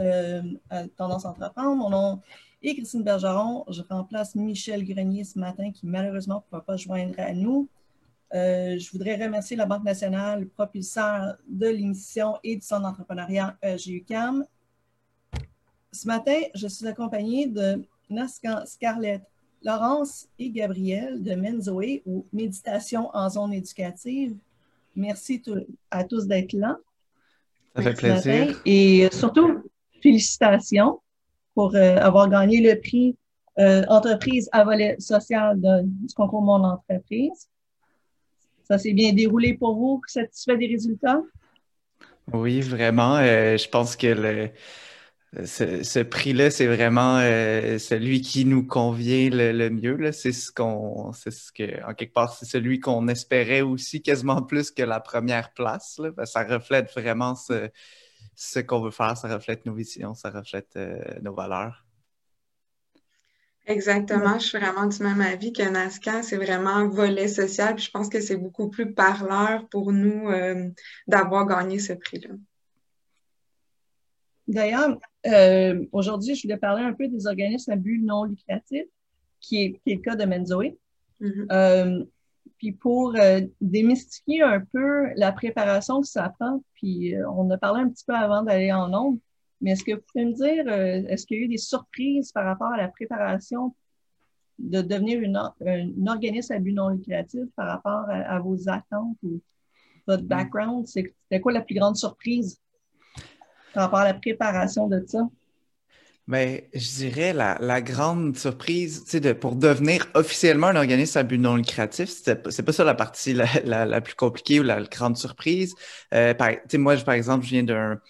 Euh, à Tendance Entreprendre. Mon nom est Christine Bergeron. Je remplace Michel Grenier ce matin qui malheureusement ne pourra pas joindre à nous. Euh, je voudrais remercier la Banque nationale, propulseur de l'émission et du Centre d'entrepreneuriat GUCAM. Ce matin, je suis accompagnée de Nascan Scarlett, Laurence et Gabriel de Menzoé ou Méditation en zone éducative. Merci à tous d'être là. Ça fait plaisir. Et surtout, félicitations pour euh, avoir gagné le prix euh, entreprise à volet social du concours Mon Entreprise. Ça s'est bien déroulé pour vous, satisfait des résultats? Oui, vraiment. Euh, je pense que le, ce, prix-là, c'est vraiment celui qui nous convient le, mieux. C'est ce qu'on, c'est ce que, en quelque part, c'est celui qu'on espérait aussi quasiment plus que la première place. Ça reflète vraiment ce, ce qu'on veut faire, ça reflète nos visions, ça reflète euh, nos valeurs. Exactement, je suis vraiment du même avis que NASCA, c'est vraiment un volet social, puis je pense que c'est beaucoup plus parleur pour nous euh, d'avoir gagné ce prix-là. D'ailleurs, euh, aujourd'hui, je voulais parler un peu des organismes à but non lucratif, qui est, le cas de Menzoé. Mm-hmm. Puis pour euh, démystifier un peu la préparation que ça prend, puis euh, on a parlé un petit peu avant d'aller en nombre, mais est-ce que vous pouvez me dire, euh, est-ce qu'il y a eu des surprises par rapport à la préparation de devenir une, un organisme à but non lucratif par rapport à, vos attentes ou votre mm. background? C'était quoi la plus grande surprise? Par rapport à la préparation de ça? Mais je dirais la, la grande surprise, de, pour devenir officiellement un organisme à but non lucratif, c'est pas ça la partie la, la, plus compliquée ou la grande surprise. Euh, moi, par exemple, je viens d'un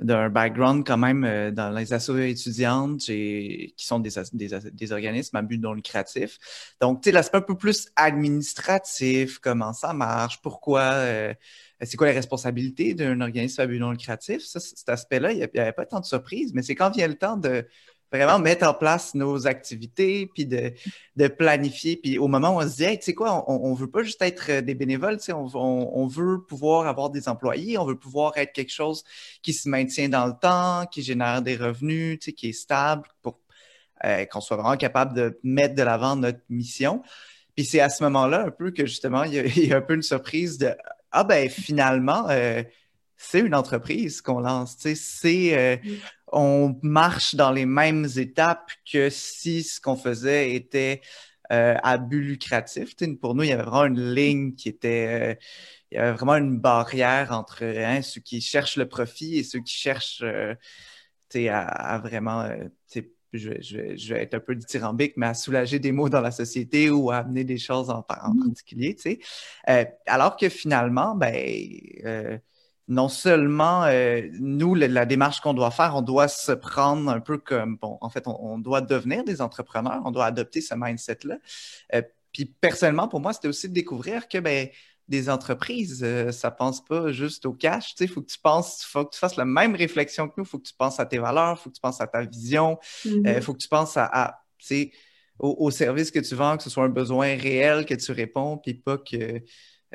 d'un background quand même euh, dans les associations étudiantes qui sont des, organismes à but non lucratif. Donc, tu sais, l'aspect un peu plus administratif, comment ça marche, pourquoi, euh, c'est quoi les responsabilités d'un organisme à but non lucratif. Ça, cet aspect-là, il n'y avait pas tant de surprises, mais c'est quand vient le temps de vraiment mettre en place nos activités, puis de, planifier. Puis au moment où on se dit, hey, tu sais quoi, on ne veut pas juste être euh, des bénévoles, on, on, on, veut pouvoir avoir des employés, on veut pouvoir être quelque chose qui se maintient dans le temps, qui génère des revenus, qui est stable pour euh, qu'on soit vraiment capable de mettre de l'avant notre mission. Puis c'est à ce moment-là un peu que justement, il y, a, un peu une surprise de Ah ben finalement, euh, c'est une entreprise qu'on lance. C'est mm on marche dans les mêmes étapes que si ce qu'on faisait était euh, à but lucratif. pour nous, il y avait vraiment une ligne qui était, euh, il y avait vraiment une barrière entre hein, ceux qui cherchent le profit et ceux qui cherchent euh, à, vraiment, je, je, vais être un peu dithyrambique, mais à soulager des mots dans la société ou à amener des choses en, en mmh. particulier. alors que finalement, ben, non seulement euh, nous, la, démarche qu'on doit faire, on doit se prendre un peu comme, bon, en fait, on, doit devenir des entrepreneurs, on doit adopter ce mindset-là. Euh, puis personnellement, pour moi, c'était aussi de découvrir que ben, des entreprises, euh, ça pense pas juste au cash. Il faut que tu penses, faut que tu fasses la même réflexion que nous, il faut que tu penses à tes valeurs, il faut que tu penses à ta vision, il mm-hmm. faut que tu penses à, à au, au, service que tu vends, que ce soit un besoin réel que tu réponds, puis pas que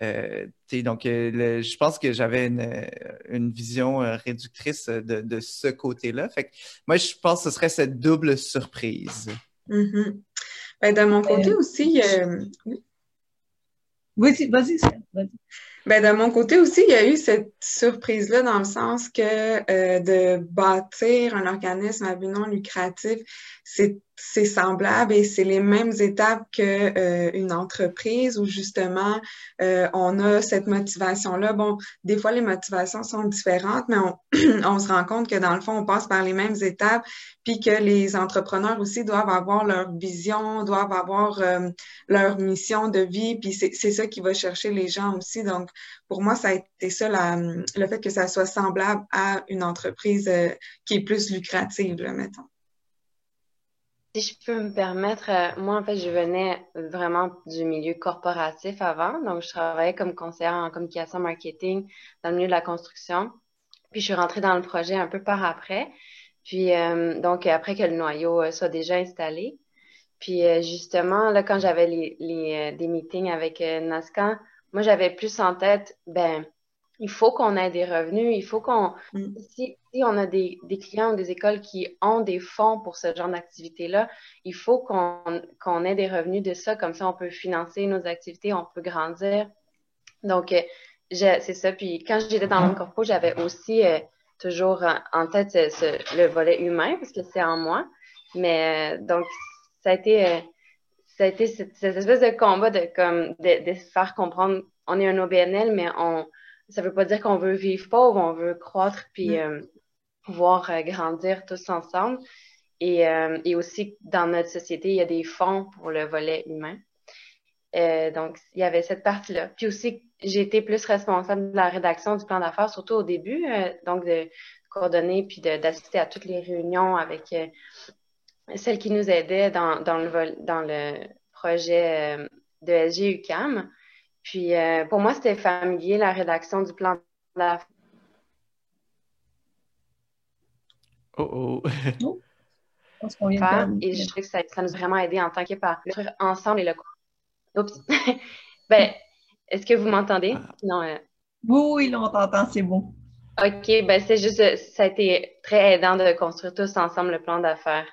euh, donc, euh, je pense que j'avais une, euh, vision réductrice de, ce côté-là. Fait moi, je pense que ce serait cette double surprise. Mm-hmm. ben, de mon côté aussi, oui. Vas-y, vas-y. Ben, de mon côté aussi, il y a eu cette surprise-là dans le sens que euh, de bâtir un organisme à but non lucratif, c'est c'est semblable et c'est les mêmes étapes que euh, une entreprise où justement euh, on a cette motivation là. Bon, des fois les motivations sont différentes, mais on, on, se rend compte que dans le fond on passe par les mêmes étapes, puis que les entrepreneurs aussi doivent avoir leur vision, doivent avoir euh, leur mission de vie, puis c'est ça qui va chercher les gens aussi. Donc pour moi ça a été ça la, le fait que ça soit semblable à une entreprise qui est plus lucrative, là, mettons. Si je peux me permettre, euh, moi, en fait, je venais vraiment du milieu corporatif avant. Donc, je travaillais comme conseillère en communication marketing dans le milieu de la construction. Puis, je suis rentrée dans le projet un peu par après. Puis, euh, donc, après que le noyau euh, soit déjà installé. Puis, justement, là, quand j'avais les, des meetings avec Nascan, moi, j'avais plus en tête, ben, il faut qu'on ait des revenus, il faut qu'on... Mm. Si, on a des, clients ou des écoles qui ont des fonds pour ce genre d'activité-là, il faut qu'on ait des revenus de ça, comme ça on peut financer nos activités, on peut grandir. Donc, euh, c'est ça. Puis quand j'étais dans le corpo, j'avais aussi euh, toujours en tête le volet humain, parce que c'est en moi. Mais euh, donc, ça a été... ça a été cette, espèce de combat de, comme, de, de faire comprendre, on est un OBNL, mais on, ça veut pas dire qu'on veut vivre pauvre, on veut croître puis mm. euh, pouvoir euh, grandir tous ensemble. Et, euh, et, aussi, dans notre société, il y a des fonds pour le volet humain. donc, il y avait cette partie-là. Puis aussi, j'ai été plus responsable de la rédaction du plan d'affaires, surtout au début, donc de coordonner puis d'assister à toutes les réunions avec celles qui nous aidaient dans, dans, le, dans le projet de SG UCAM. Puis euh, pour moi, c'était familier, la rédaction du plan d'affaires. Oh oh. et je trouve que ça, nous a vraiment aidé en tant le ensemble et le Oups. ben, est-ce que vous m'entendez? Ah. Non. Euh... Oui, oui, on t'entend, c'est bon. OK, ben c'est juste, ça a été très aidant de construire tous ensemble le plan d'affaires.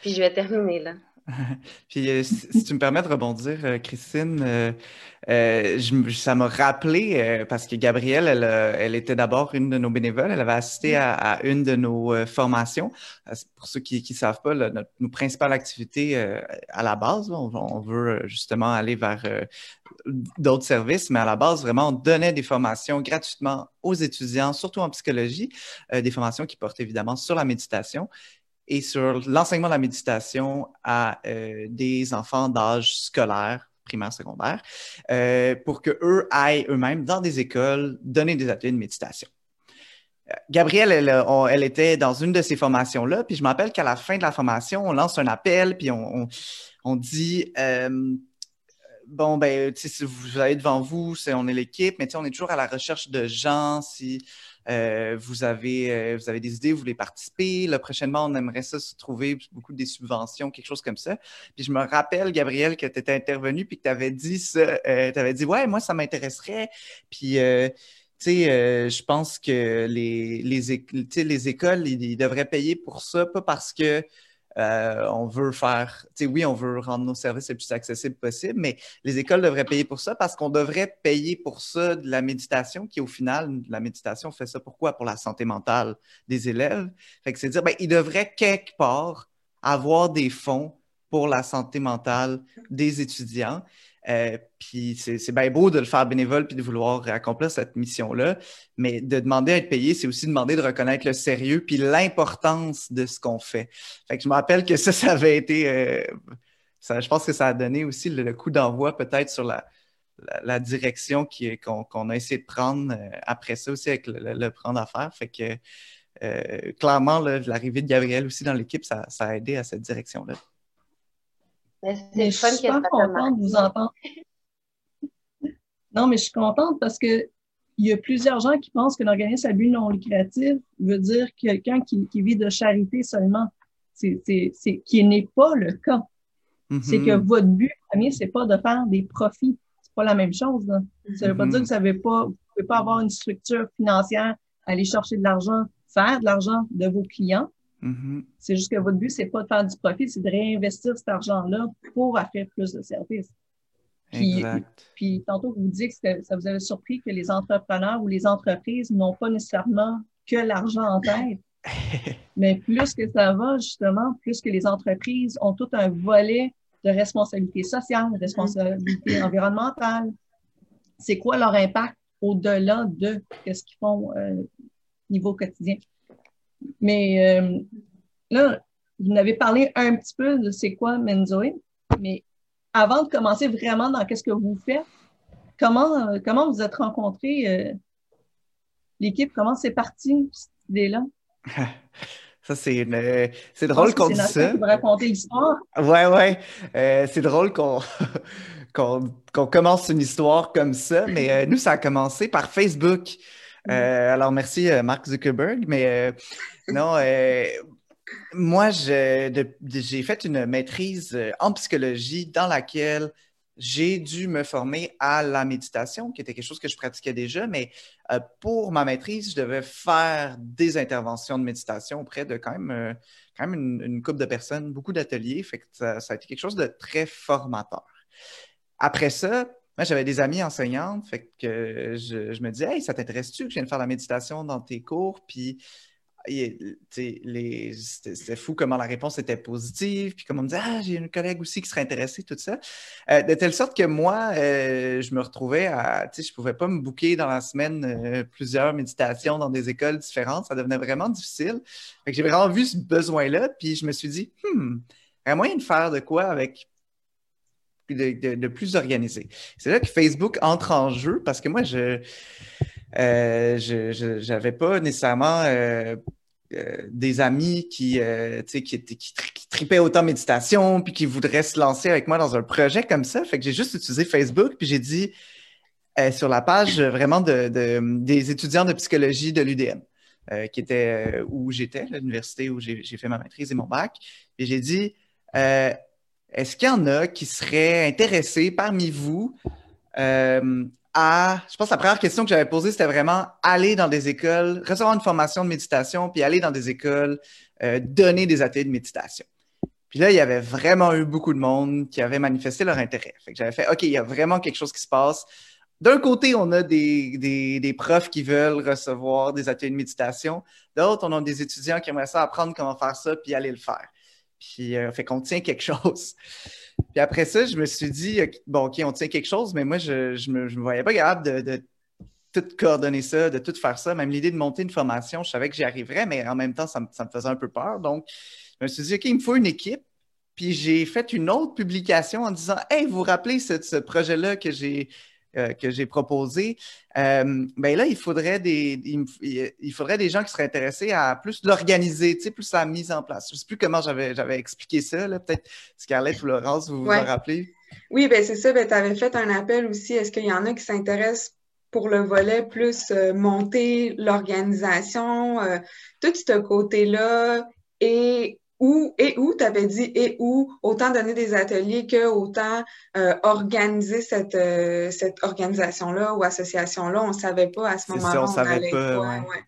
Puis je vais terminer là. Puis, euh, si, tu me permets de rebondir, euh, Christine, euh, ça m'a rappelé, parce que Gabrielle, elle, elle était d'abord une de nos bénévoles, elle avait assisté à, une de nos formations. Pour ceux qui ne savent pas, notre, principale activité à la base, on, veut justement aller vers d'autres services, mais à la base, vraiment, on donnait des formations gratuitement aux étudiants, surtout en psychologie, des formations qui portent évidemment sur la méditation et sur l'enseignement de la méditation à euh, des enfants d'âge scolaire, primaire, secondaire, euh, pour que eux aillent eux-mêmes dans des écoles donner des ateliers de méditation. Euh, Gabrielle, elle, elle, était dans une de ces formations-là, puis je me rappelle qu'à la fin de la formation, on lance un appel, puis on, on, on dit bon, ben, si vous avez devant vous, on est l'équipe, mais on est toujours à la recherche de gens. Si euh, vous, avez, euh, vous avez des idées, vous voulez participer. Là, prochainement, on aimerait ça se trouver beaucoup des subventions, quelque chose comme ça. Puis je me rappelle, Gabriel, que tu étais intervenu puis que tu avais dit ça. Euh, tu avais dit, ouais, moi, ça m'intéresserait. Puis, tu sais, je pense que les, les, les écoles, ils devraient payer pour ça, pas parce que euh, on veut faire, tu sais, oui, on veut rendre nos services le plus accessibles possible, mais les écoles devraient payer pour ça parce qu'on devrait payer pour ça de la méditation, qui au final, la méditation fait ça pourquoi? Pour la santé mentale des élèves. Fait que c'est dire, ben, ils devraient quelque part avoir des fonds pour la santé mentale des étudiants. Euh, puis c'est bien beau de le faire bénévole puis de vouloir accomplir cette mission-là, mais de demander à être payé, c'est aussi demander de reconnaître le sérieux puis l'importance de ce qu'on fait. Fait que je me rappelle que ça, ça avait été... Euh, ça, je pense que ça a donné aussi le, coup d'envoi peut-être sur la, direction qu'on a essayé de prendre euh, après ça aussi avec le, le prendre affaire. Fait que clairement, l'arrivée de Gabriel aussi dans l'équipe, ça, ça a aidé à cette direction-là. Mais je suis pas contente de vous entendre. non, mais je suis contente parce que il y a plusieurs gens qui pensent qu'un organisme à but non lucratif veut dire quelqu'un qui, vit de charité seulement. C'est, qui n'est pas le cas. C'est que mm-hmm. votre but premier, c'est pas de faire des profits. C'est pas la même chose. Ça veut pas dire que ça veut pas, vous pouvez pas avoir une structure financière, aller chercher de l'argent, faire de l'argent de vos clients. Mm-hmm. C'est juste que votre but, c'est pas de faire du profit, c'est de réinvestir cet argent-là pour offrir plus de services. Puis, puis tantôt, vous dites que ça vous avait surpris que les entrepreneurs ou les entreprises n'ont pas nécessairement que l'argent en tête. Mais plus que ça va, justement, plus que les entreprises ont tout un volet de responsabilité sociale, de responsabilité mm. environnementale. C'est quoi leur impact au-delà de ce qu'ils font au euh, niveau quotidien? Mais euh, là, vous n'avez parlé un petit peu de c'est quoi Menzoe, mais avant de commencer vraiment dans qu'est-ce que vous faites, comment, euh, comment vous êtes rencontrés, l'équipe, comment c'est parti, cette idée-là? Ça, c'est une... c'est drôle qu'on dise ça. Qui raconter l'histoire. Ouais, ouais. Euh, c'est drôle qu'on qu'on commence une histoire comme ça, mais euh, nous, ça a commencé par Facebook. Euh, alors, merci Mark Zuckerberg, mais non, moi, j'ai fait une maîtrise en psychologie dans laquelle j'ai dû me former à la méditation, qui était quelque chose que je pratiquais déjà, mais euh, pour ma maîtrise, je devais faire des interventions de méditation auprès de quand même, euh, quand même une, couple de personnes, beaucoup d'ateliers. Fait ça, a été quelque chose de très formateur. Après ça, moi, j'avais des amis enseignantes, fait que je, me disais, hey, ça t'intéresse-tu que je vienne faire la méditation dans tes cours? Puis c'était fou comment la réponse était positive, puis comme on me disait, ah, j'ai une collègue aussi qui serait intéressée, tout ça. Euh, de telle sorte que moi, euh, je me retrouvais à, tu sais, je pouvais pas me bouquer dans la semaine euh, plusieurs méditations dans des écoles différentes, ça devenait vraiment difficile. Fait que j'ai vraiment vu ce besoin-là, puis je me suis dit, hmm, il y a moyen de faire de quoi avec de, plus organisé. C'est là que Facebook entre en jeu parce que moi, je euh, n'avais pas nécessairement euh, euh, des amis qui, qui, tripaient autant méditation, puis qui voudraient se lancer avec moi dans un projet comme ça. Fait que j'ai juste utilisé Facebook, puis j'ai dit sur la page vraiment de, des étudiants de psychologie de l'UDM, qui était où j'étais, l'université où j'ai fait ma maîtrise et mon bac. Et j'ai dit est-ce qu'il y en a qui seraient intéressés parmi vous je pense que la première question que j'avais posée, c'était vraiment aller dans des écoles, recevoir une formation de méditation, puis aller dans des écoles, euh, donner des ateliers de méditation. Puis là, il y avait vraiment eu beaucoup de monde qui avait manifesté leur intérêt. J'avais fait, OK, il y a vraiment quelque chose qui se passe. D'un côté, on a des, des, profs qui veulent recevoir des ateliers de méditation. D'autres, on a des étudiants qui aimeraient ça apprendre comment faire ça, puis aller le faire. Puis, euh, fait qu'on tient quelque chose. Puis après ça, je me suis dit, bon, OK, on tient quelque chose, mais moi, je ne me, je me, voyais pas capable de, tout coordonner ça, de tout faire ça. Même l'idée de monter une formation, je savais que j'y arriverais, mais en même temps, ça me, ça me, faisait un peu peur. Donc, je me suis dit, OK, il me faut une équipe. Puis j'ai fait une autre publication en disant, Hey, vous vous rappelez ce, ce projet-là que j'ai euh, que j'ai proposé, euh, ben là, il faudrait, des, il, faudrait des gens qui seraient intéressés à plus l'organiser, tu sais, plus la mise en place. Je ne sais plus comment j'avais, j'avais expliqué ça, peut-être Scarlett ou Laurence, vous vous en rappelez? Oui, ben c'est ça, ben, tu avais fait un appel aussi. Est-ce qu'il y en a qui s'intéressent pour le volet plus euh, monter l'organisation, tout ce côté-là et où et où, tu avais dit et où, autant donner des ateliers que autant euh, organiser cette, euh, cette organisation-là ou association-là. On ne savait pas à ce moment-là. on, savait pas. Ouais.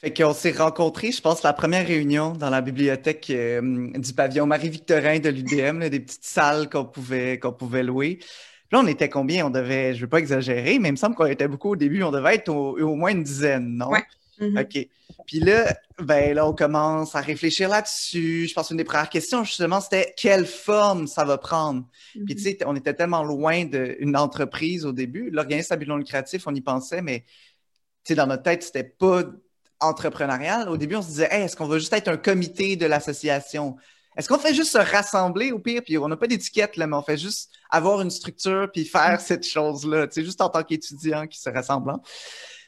Fait qu'on s'est rencontrés, je pense, la première réunion dans la bibliothèque euh, du pavillon Marie-Victorin de l'UDM, des petites salles qu'on pouvait, qu'on pouvait louer. là, on était combien? On devait, je ne veux pas exagérer, mais il me semble qu'on était beaucoup au début. On devait être au, moins une dizaine, non? Mm-hmm. OK. Puis là, ben là, on commence à réfléchir là-dessus. Je pense qu'une des premières questions, justement, c'était quelle forme ça va prendre? Puis tu sais, on était tellement loin d'une entreprise au début. L'organisme à but non lucratif, on y pensait, mais tu sais, dans notre tête, c'était pas entrepreneurial. Au début, on se disait, est-ce qu'on va juste être un comité de l'association? Est-ce qu'on fait juste se rassembler au pire, puis on n'a pas d'étiquette, là, mais on fait juste avoir une structure puis faire mm. cette chose-là, tu sais, juste en tant qu'étudiant qui se rassemble.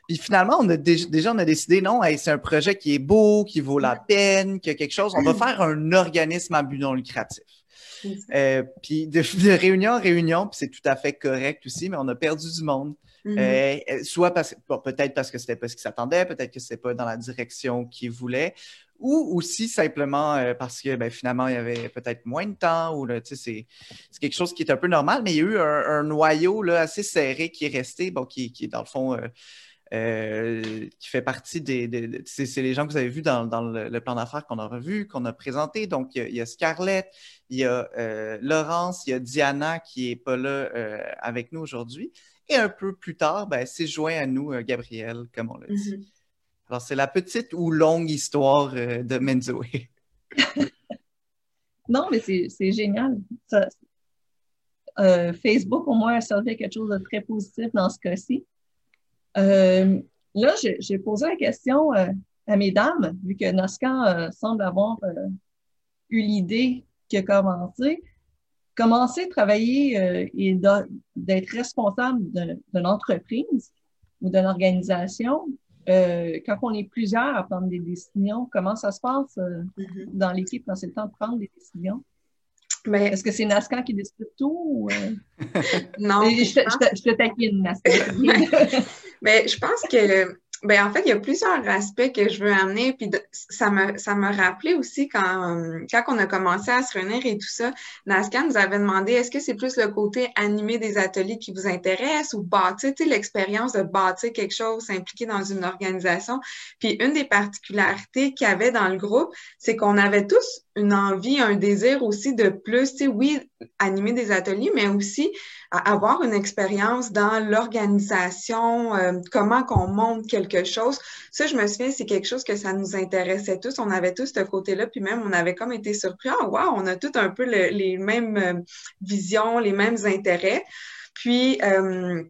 Puis finalement, on a déjà, on a décidé, non, c'est un projet qui est beau, qui vaut la peine, qui a quelque chose. On va faire un organisme à but non lucratif. Euh, puis de, réunion en réunion, puis c'est tout à fait correct aussi, mais on a perdu du monde. Mm-hmm. Euh, euh, soit parce peut-être parce que c'était pas ce qu'ils s'attendaient, peut-être que c'était pas dans la direction qu'ils voulaient, ou aussi simplement parce que ben, finalement il y avait peut-être moins de temps, ou c'est, c'est quelque chose qui est un peu normal, mais il y a eu un, noyau là, assez serré qui est resté, bon, qui, qui est dans le fond euh, qui fait partie des. c'est les gens que vous avez vus dans, le, plan d'affaires qu'on a revu, qu'on a présenté. Donc, il y a, Scarlett, il y a euh, Laurence, il y a Diana qui n'est pas là euh, avec nous aujourd'hui. Et un peu plus tard, ben, c'est joint à nous Gabriel, comme on l'a dit. Mm-hmm. Alors, c'est la petite ou longue histoire de Menzoé. non, mais c'est génial. Facebook, au moins, a servi quelque chose de très positif dans ce cas-ci. Euh, là, j'ai posé la question euh, à mesdames, vu que Nascan euh, semble avoir eu l'idée qui a commencé. Commencer à travailler et d'être responsable d'une entreprise ou d'une organisation, quand on est plusieurs à prendre des décisions, comment ça se passe mm-hmm. dans l'équipe quand c'est le temps de prendre des décisions? Mais... Est-ce que c'est Nascan qui décide tout? non. Je, je, te taquine, Nascan. Mais je pense que ben, en fait, il y a plusieurs aspects que je veux amener. Puis ça me ça me rappelait aussi quand, quand on a commencé à se réunir et tout ça, Nascan nous avait demandé est-ce que c'est plus le côté animé des ateliers qui vous intéresse ou bâtir, tu l'expérience de bâtir quelque chose, s'impliquer dans une organisation? Puis une des particularités qu'il y avait dans le groupe, c'est qu'on avait tous une envie, un désir aussi de plus, tu sais, oui, animer des ateliers, mais aussi avoir une expérience dans l'organisation, euh, comment qu'on monte quelque chose. Ça, je me souviens, c'est quelque chose que ça nous intéressait tous. On avait tous ce côté-là, puis même on avait comme été surpris. Ah, wow, on a tous un peu les mêmes euh, visions, les mêmes intérêts. Puis, euh,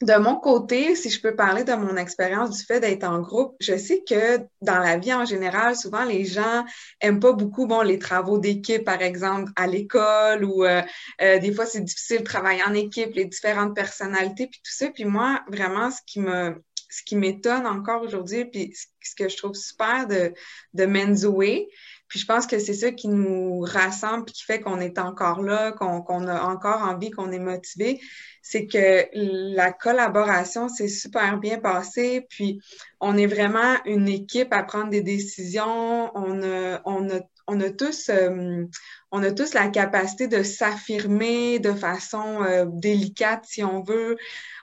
de mon côté, si je peux parler de mon expérience du fait d'être en groupe, je sais que dans la vie en général, souvent les gens aiment pas beaucoup bon les travaux d'équipe, par exemple à l'école ou euh, euh, des fois c'est difficile de travailler en équipe, les différentes personnalités puis tout ça. Puis moi, vraiment, ce qui me ce qui m'étonne encore aujourd'hui, puis ce que je trouve super de, de Menzoé, puis je pense que c'est ça qui nous rassemble puis qui fait qu'on est encore là, qu'on a encore envie, qu'on est motivé, c'est que la collaboration s'est super bien passée. Puis on est vraiment une équipe à prendre des décisions. On a, on a, on a tous, euh, on a tous la capacité de s'affirmer de façon euh, délicate, si on veut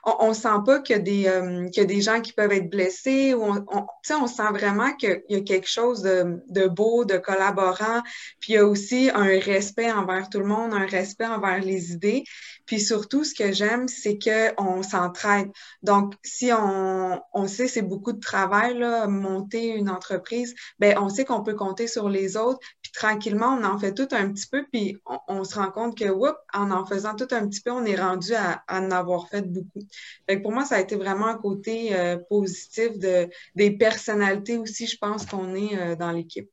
on, ne sent pas a des, euh, des gens qui peuvent être blessés. Ou on, on, on sent vraiment qu'il y a quelque chose de, de, beau, de collaborant. Puis il y a aussi un respect envers tout le monde, un respect envers les idées. Puis surtout, ce que j'aime, c'est qu'on s'entraide. Donc, si on, on sait c'est beaucoup de travail, là, monter une entreprise, ben on sait qu'on peut compter sur les autres. Puis tranquillement, on en fait tout un peu. Puis on, se rend compte que, en en faisant tout un petit peu, on est rendu à, en avoir fait beaucoup pour moi, ça a été vraiment un côté euh, positif de, des personnalités aussi, je pense qu'on est euh, dans l'équipe.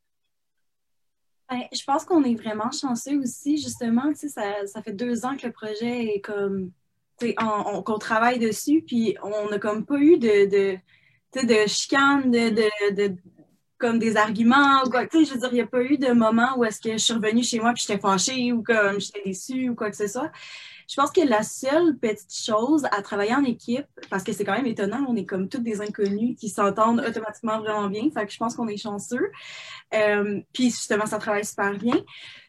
Ben, je pense qu'on est vraiment chanceux aussi, justement. Ça, ça fait deux ans que le projet est comme. qu'on travaille dessus, puis on n'a comme pas eu de, de, de chicane, de, comme des arguments ou quoi. je veux dire, il n'y a pas eu de moment où est-ce que je suis revenue chez moi puis j'étais fâchée ou comme j'étais déçue ou quoi que ce soit. Je pense que la seule petite chose à travailler en équipe, parce que c'est quand même étonnant, on est comme toutes des inconnus qui s'entendent automatiquement vraiment bien, fait que je pense qu'on est chanceux. Euh, puis justement, ça travaille super bien.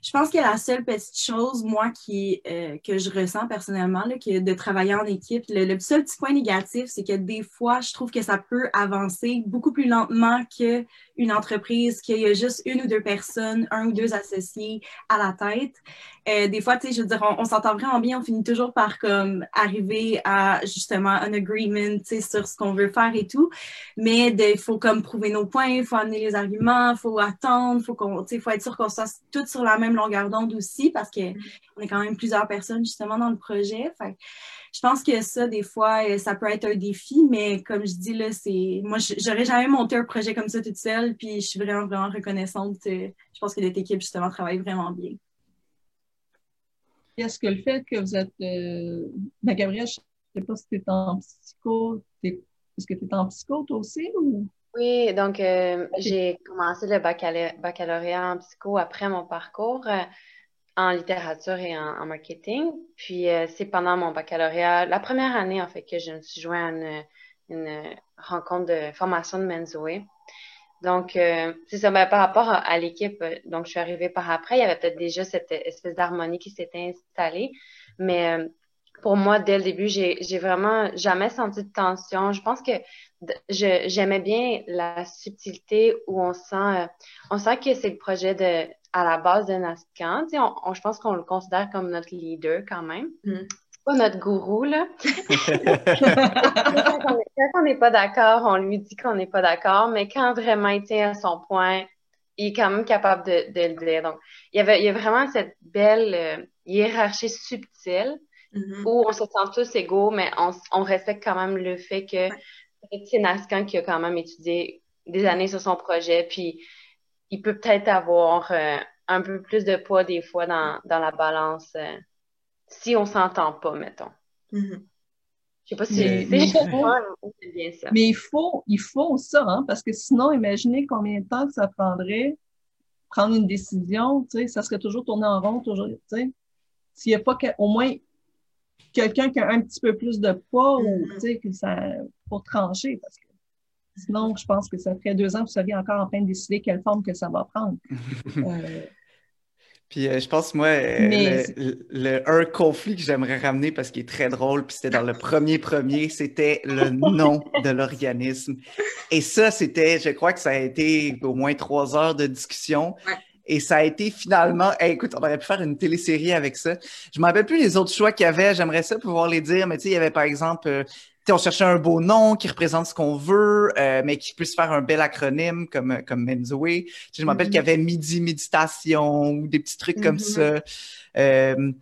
Je pense que la seule petite chose, moi, qui, euh, que je ressens personnellement, là, que de travailler en équipe, le, seul petit point négatif, c'est que des fois, je trouve que ça peut avancer beaucoup plus lentement qu'une entreprise, qu'il y a juste une ou deux personnes, un ou deux associés à la tête. Euh, des fois, tu sais, je veux dire, on, s'entend vraiment bien, on finit toujours par comme arriver à justement un agreement, tu sais, sur ce qu'on veut faire et tout. Mais il faut comme prouver nos points, il faut amener les arguments, il faut attendre, faut tu sais, faut être sûr qu'on soit toutes sur la même longueur d'onde aussi parce qu'on est quand même plusieurs personnes justement dans le projet. je pense que ça, des fois, euh, ça peut être un défi, mais comme je dis, là, c'est. Moi, j'aurais jamais monté un projet comme ça toute seule, puis je suis vraiment, vraiment reconnaissante. Euh, je pense que notre équipe, justement, travaille vraiment bien. Est-ce que le fait que vous êtes. Euh... Ben, Gabrielle, je ne sais pas si tu es en psycho. Est-ce que tu es en psycho toi aussi ou? Oui, donc euh, j'ai commencé le baccalauréat en psycho après mon parcours euh, en littérature et en, marketing. Puis euh, c'est pendant mon baccalauréat, la première année en fait, que je me suis joint à une, rencontre de formation de Menzoé. Donc, c'est ça, ben, par rapport à, l'équipe, donc je suis arrivée par après, il y avait peut-être déjà cette espèce d'harmonie qui s'était installée, mais pour moi, dès le début, j'ai vraiment jamais senti de tension. Je pense que j'aimais bien la subtilité où on sent, euh, on sent que c'est le projet de, à la base de Nascan. je pense qu'on le considère comme notre leader quand même. Mm. C'est pas notre gourou, là. quand on n'est pas d'accord, on lui dit qu'on n'est pas d'accord, mais quand vraiment il tient à son point, il est quand même capable de, le dire. Donc, il y, avait, il y a vraiment cette belle euh, hiérarchie subtile mm-hmm. où on se sent tous égaux, mais on, respecte quand même le fait que c'est Nascan qui a quand même étudié des années sur son projet, puis il peut peut-être avoir euh, un peu plus de poids des fois dans, la balance euh, si on s'entend pas, mettons. Mm-hmm. Je sais pas si c'est bien ça. Mais il faut, il faut ça, hein, parce que sinon, imaginez combien de temps que ça prendrait prendre une décision, tu sais, ça serait toujours tourné en rond, toujours, tu sais. S'il n'y a pas au moins quelqu'un qui a un petit peu plus de poids ou, mm-hmm. tu sais, que ça, pour trancher, parce que sinon, je pense que ça ferait deux ans que vous seriez encore en train de décider quelle forme que ça va prendre. euh, puis euh, je pense, moi, euh, le, un conflit que j'aimerais ramener parce qu'il est très drôle, puis c'était dans le premier premier, c'était le nom de l'organisme. Et ça, c'était, je crois que ça a été au moins trois heures de discussion. Et ça a été finalement, écoute, on aurait pu faire une télésérie avec ça. Je me rappelle plus les autres choix qu'il y avait, j'aimerais ça pouvoir les dire, mais tu sais, il y avait par exemple euh, on cherchait un beau nom qui représente ce qu'on veut, euh, mais qui puisse faire un bel acronyme comme, comme Menzoé. Je me rappelle mm-hmm. qu'il y avait midi méditation ou des petits trucs comme mm-hmm. ça. Euh,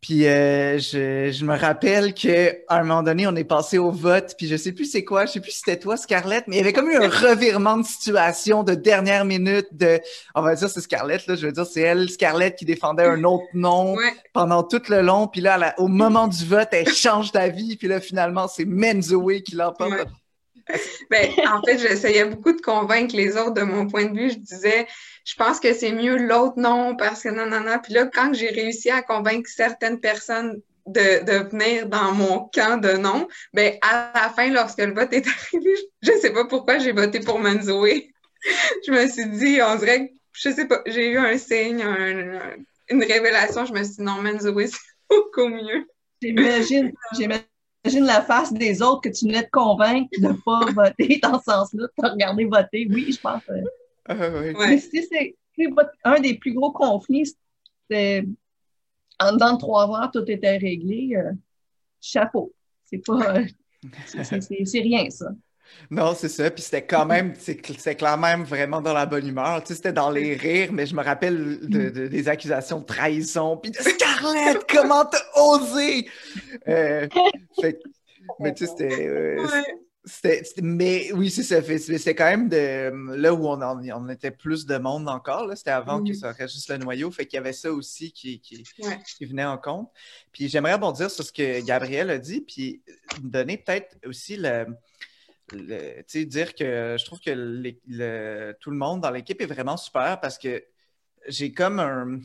puis euh, je, je, me rappelle qu'à un moment donné, on est passé au vote, puis je sais plus c'est quoi, je sais plus si c'était toi, Scarlett, mais il y avait comme eu un revirement de situation de dernière minute de, on va dire c'est Scarlett, là, je veux dire c'est elle, Scarlett, qui défendait un autre nom pendant tout le long, puis là, au moment du vote, elle change d'avis, puis là, finalement, c'est Menzoé qui l'emporte. Ben, en fait, j'essayais beaucoup de convaincre les autres de mon point de vue. Je disais, je pense que c'est mieux l'autre nom parce que non, non, non. Puis là, quand j'ai réussi à convaincre certaines personnes de, de venir dans mon camp de non, ben, à la fin, lorsque le vote est arrivé, je, ne sais pas pourquoi j'ai voté pour Manzoé. je me suis dit, on dirait je sais pas, j'ai eu un signe, une révélation. Je me suis dit, non, Manzoé, c'est beaucoup mieux. J'imagine, j'imagine la face des autres que tu venais de convaincre de ne pas voter dans ce sens-là, de regarder voter. Oui, je pense. Euh, ah, Mais si c'est un des plus gros conflits, c'était en dedans de trois heures, tout était réglé. Euh, chapeau. C'est pas. Euh, c'est rien, ça. Non, c'est ça. Puis c'était quand même, c'est quand même vraiment dans la bonne humeur. Tu sais, c'était dans les rires, mais je me rappelle de, des accusations de trahison. Puis Scarlett, comment t'as osé? Euh, mais tu sais, c'était mais oui, c'est ça. C'était quand même de, là où on, on était plus de monde encore. C'était avant que ça reste juste le noyau. Fait qu'il y avait ça aussi qui, qui, venait en compte. Puis j'aimerais rebondir sur ce que Gabriel a dit, puis donner peut-être aussi le, dire que je trouve que tout le monde dans l'équipe est vraiment super parce que j'ai comme un.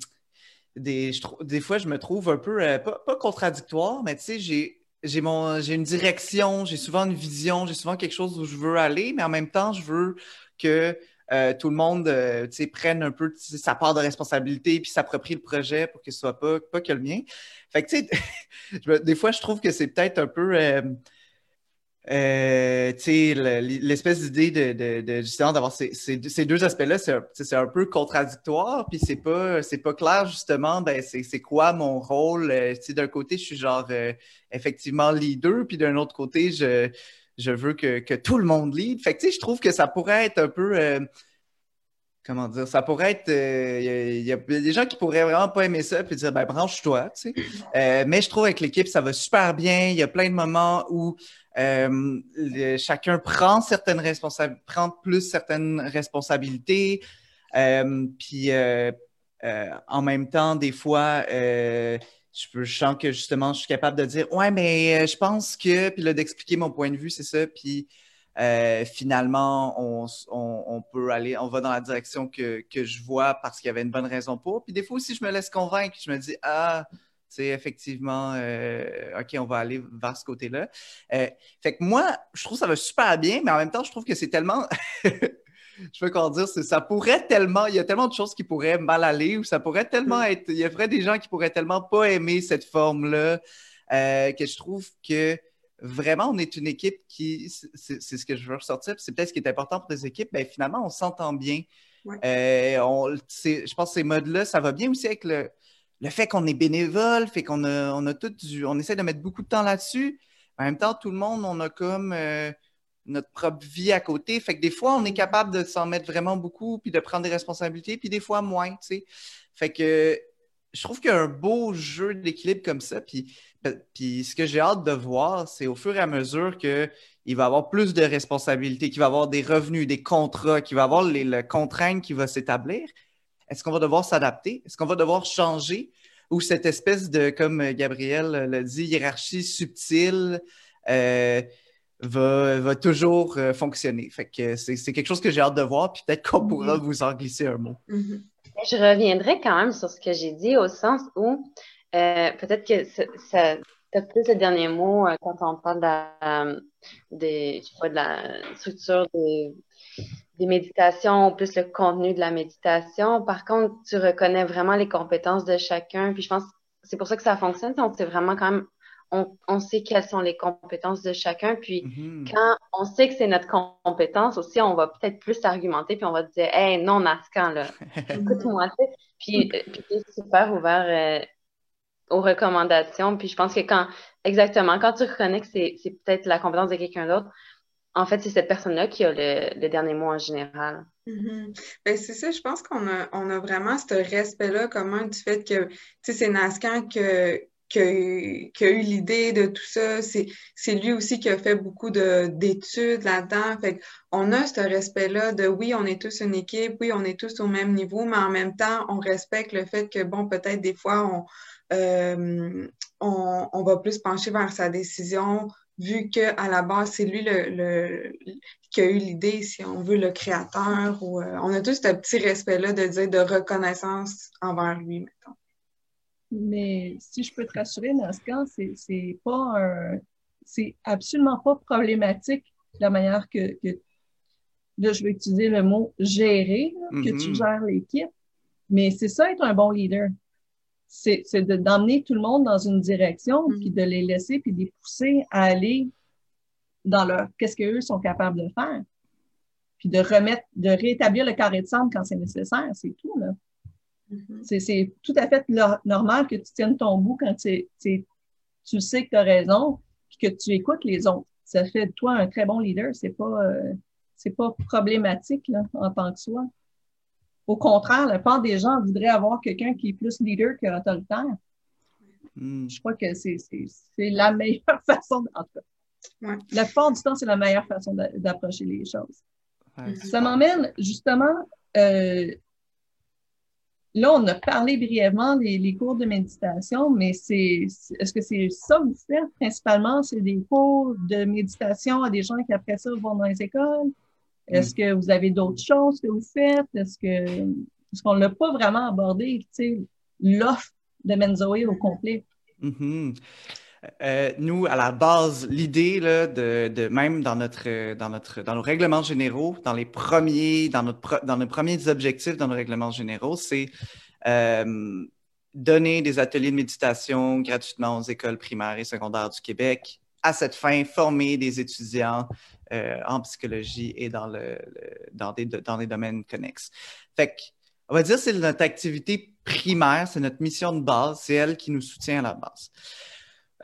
Des, des fois, je me trouve un peu, euh, pas, contradictoire, mais tu sais, j'ai une direction, j'ai souvent une vision, j'ai souvent quelque chose où je veux aller, mais en même temps, je veux que euh, tout le monde euh, prenne un peu sa part de responsabilité puis s'approprie le projet pour que ce soit pas, pas que le mien. Fait que, tu sais, des fois, je trouve que c'est peut-être un peu. Euh, l'espèce d'idée de, de, justement d'avoir ces, ces, deux aspects-là, c'est un, peu contradictoire, puis c'est pas c'est pas clair justement, ben c'est quoi mon rôle. Euh, d'un côté, je suis genre euh, effectivement leader, puis d'un autre côté, je, je veux que, que, tout le monde lead. Fait que je trouve que ça pourrait être un peu comment dire, ça pourrait être. Il y, a des gens qui pourraient vraiment pas aimer ça puis dire ben branche-toi, tu sais. mais je trouve avec l'équipe, ça va super bien. Il y a plein de moments où euh, chacun prend certaines responsabilités, prend plus certaines responsabilités. Euh, puis euh, en même temps, des fois, je, peux, je sens que justement, je suis capable de dire Ouais, mais je pense que, puis là, d'expliquer mon point de vue, c'est ça. Puis finalement, on, on, peut aller, on va dans la direction que, que je vois parce qu'il y avait une bonne raison pour. Puis des fois aussi, je me laisse convaincre, je me dis Ah, c'est effectivement, euh, OK, on va aller vers ce côté-là. Euh, fait que moi, je trouve que ça va super bien, mais en même temps, je trouve que c'est tellement. je veux qu'on dire, ça pourrait tellement, il y a tellement de choses qui pourraient mal aller ou ça pourrait tellement mm. être, il y aurait des gens qui pourraient tellement pas aimer cette forme-là. que je trouve que vraiment, on est une équipe qui, c'est ce que je veux ressortir, c'est peut-être ce qui est important pour les équipes, ben, finalement, on s'entend bien. je pense que ces modes-là, ça va bien aussi avec le, le fait qu'on est bénévole, fait qu'on a, on a tout on essaie de mettre beaucoup de temps là-dessus. En même temps, tout le monde, on a comme euh, notre propre vie à côté. Fait que des fois, on est capable de s'en mettre vraiment beaucoup, puis de prendre des responsabilités, puis des fois moins, tu sais. Fait que je trouve qu'il y a un beau jeu d'équilibre comme ça. Puis, puis ce que j'ai hâte de voir, c'est au fur et à mesure qu'il va avoir plus de responsabilités, qu'il va avoir des revenus, des contrats, qu'il va avoir les, contraintes qui vont s'établir. Est-ce qu'on va devoir s'adapter? Est-ce qu'on va devoir changer? Ou cette espèce de, comme Gabriel l'a dit, hiérarchie subtile euh, va, toujours euh, fonctionner. Fait que c'est quelque chose que j'ai hâte de voir, puis peut-être qu'on pourra mm-hmm. vous en glisser un mot. Mm-hmm. Je reviendrai quand même sur ce que j'ai dit, au sens où euh, peut-être que ça, as plus le dernier mot quand on parle de la, de la structure des des méditations, plus le contenu de la méditation. Par contre, tu reconnais vraiment les compétences de chacun. Puis je pense c'est pour ça que ça fonctionne. On sait vraiment quand même, on, sait quelles sont les compétences de chacun. Puis mm-hmm. quand on sait que c'est notre compétence aussi, on va peut-être plus argumenter. Puis on va te dire, hey, non, Nascan, là, écoute-moi. Puis, euh, puis tu es super ouvert euh, aux recommandations. Puis je pense que quand, exactement, quand tu reconnais que c'est peut-être la compétence de quelqu'un d'autre, en fait, c'est cette personne-là qui a le, dernier mot en général. Mm-hmm. Ben, c'est ça, je pense qu'on a, on a vraiment ce respect-là commun du fait que, tu sais, c'est Nascan qui a, eu l'idée de tout ça. C'est, lui aussi qui a fait beaucoup d'études là-dedans. On a ce respect-là de oui, on est tous une équipe, oui, on est tous au même niveau, mais en même temps, on respecte le fait que, bon, peut-être des fois, on, euh, va plus pencher vers sa décision vu qu'à la base, c'est lui qui a eu l'idée, si on veut, le créateur. Euh, on a tous ce petit respect-là de dire de reconnaissance envers lui, mettons. Mais si je peux te rassurer, dans ce cas, c'est pas un. C'est absolument pas problématique la manière que, là, je vais utiliser le mot gérer, que tu mm-hmm. gères l'équipe. Mais c'est ça être un bon leader c'est d'emmener tout le monde dans une direction, mm. puis de les laisser, puis de les pousser à aller dans leur qu'est-ce qu'eux sont capables de faire. Puis de remettre, de rétablir le carré de centre quand c'est nécessaire, c'est tout. là. Mm-hmm. C'est tout à fait normal que tu tiennes ton bout quand tu sais que tu as raison, puis que tu écoutes les autres. Ça fait de toi un très bon leader. C'est pas, euh, c'est pas problématique là, en tant que soi. Au contraire, la part des gens voudraient avoir quelqu'un qui est plus leader que autoritaire. Hmm. Je crois que c'est la meilleure façon, en tout cas. La plupart du temps, c'est la meilleure façon d'approcher les choses. Ça m'emmène justement, euh, là, on a parlé brièvement des les cours de méditation, mais c'est est-ce que c'est ça que vous faites principalement? C'est des cours de méditation à des gens qui après ça vont dans les écoles? Est-ce mm. que vous avez d'autres choses que vous faites? Est-ce que est qu'on ne l'a pas vraiment abordé, l'offre de Menzoé au complet? Mm-hmm. Euh, nous, à la base, l'idée même dans notre dans notre dans nos règlements généraux, dans les premiers, dans nos premiers objectifs dans nos règlements généraux, c'est euh, donner des ateliers de méditation gratuitement aux écoles primaires et secondaires du Québec. À cette fin, former des étudiants euh, en psychologie et dans, des, domaines connexes. Fait que, on va dire c'est notre activité primaire, c'est notre mission de base, c'est elle qui nous soutient à la base.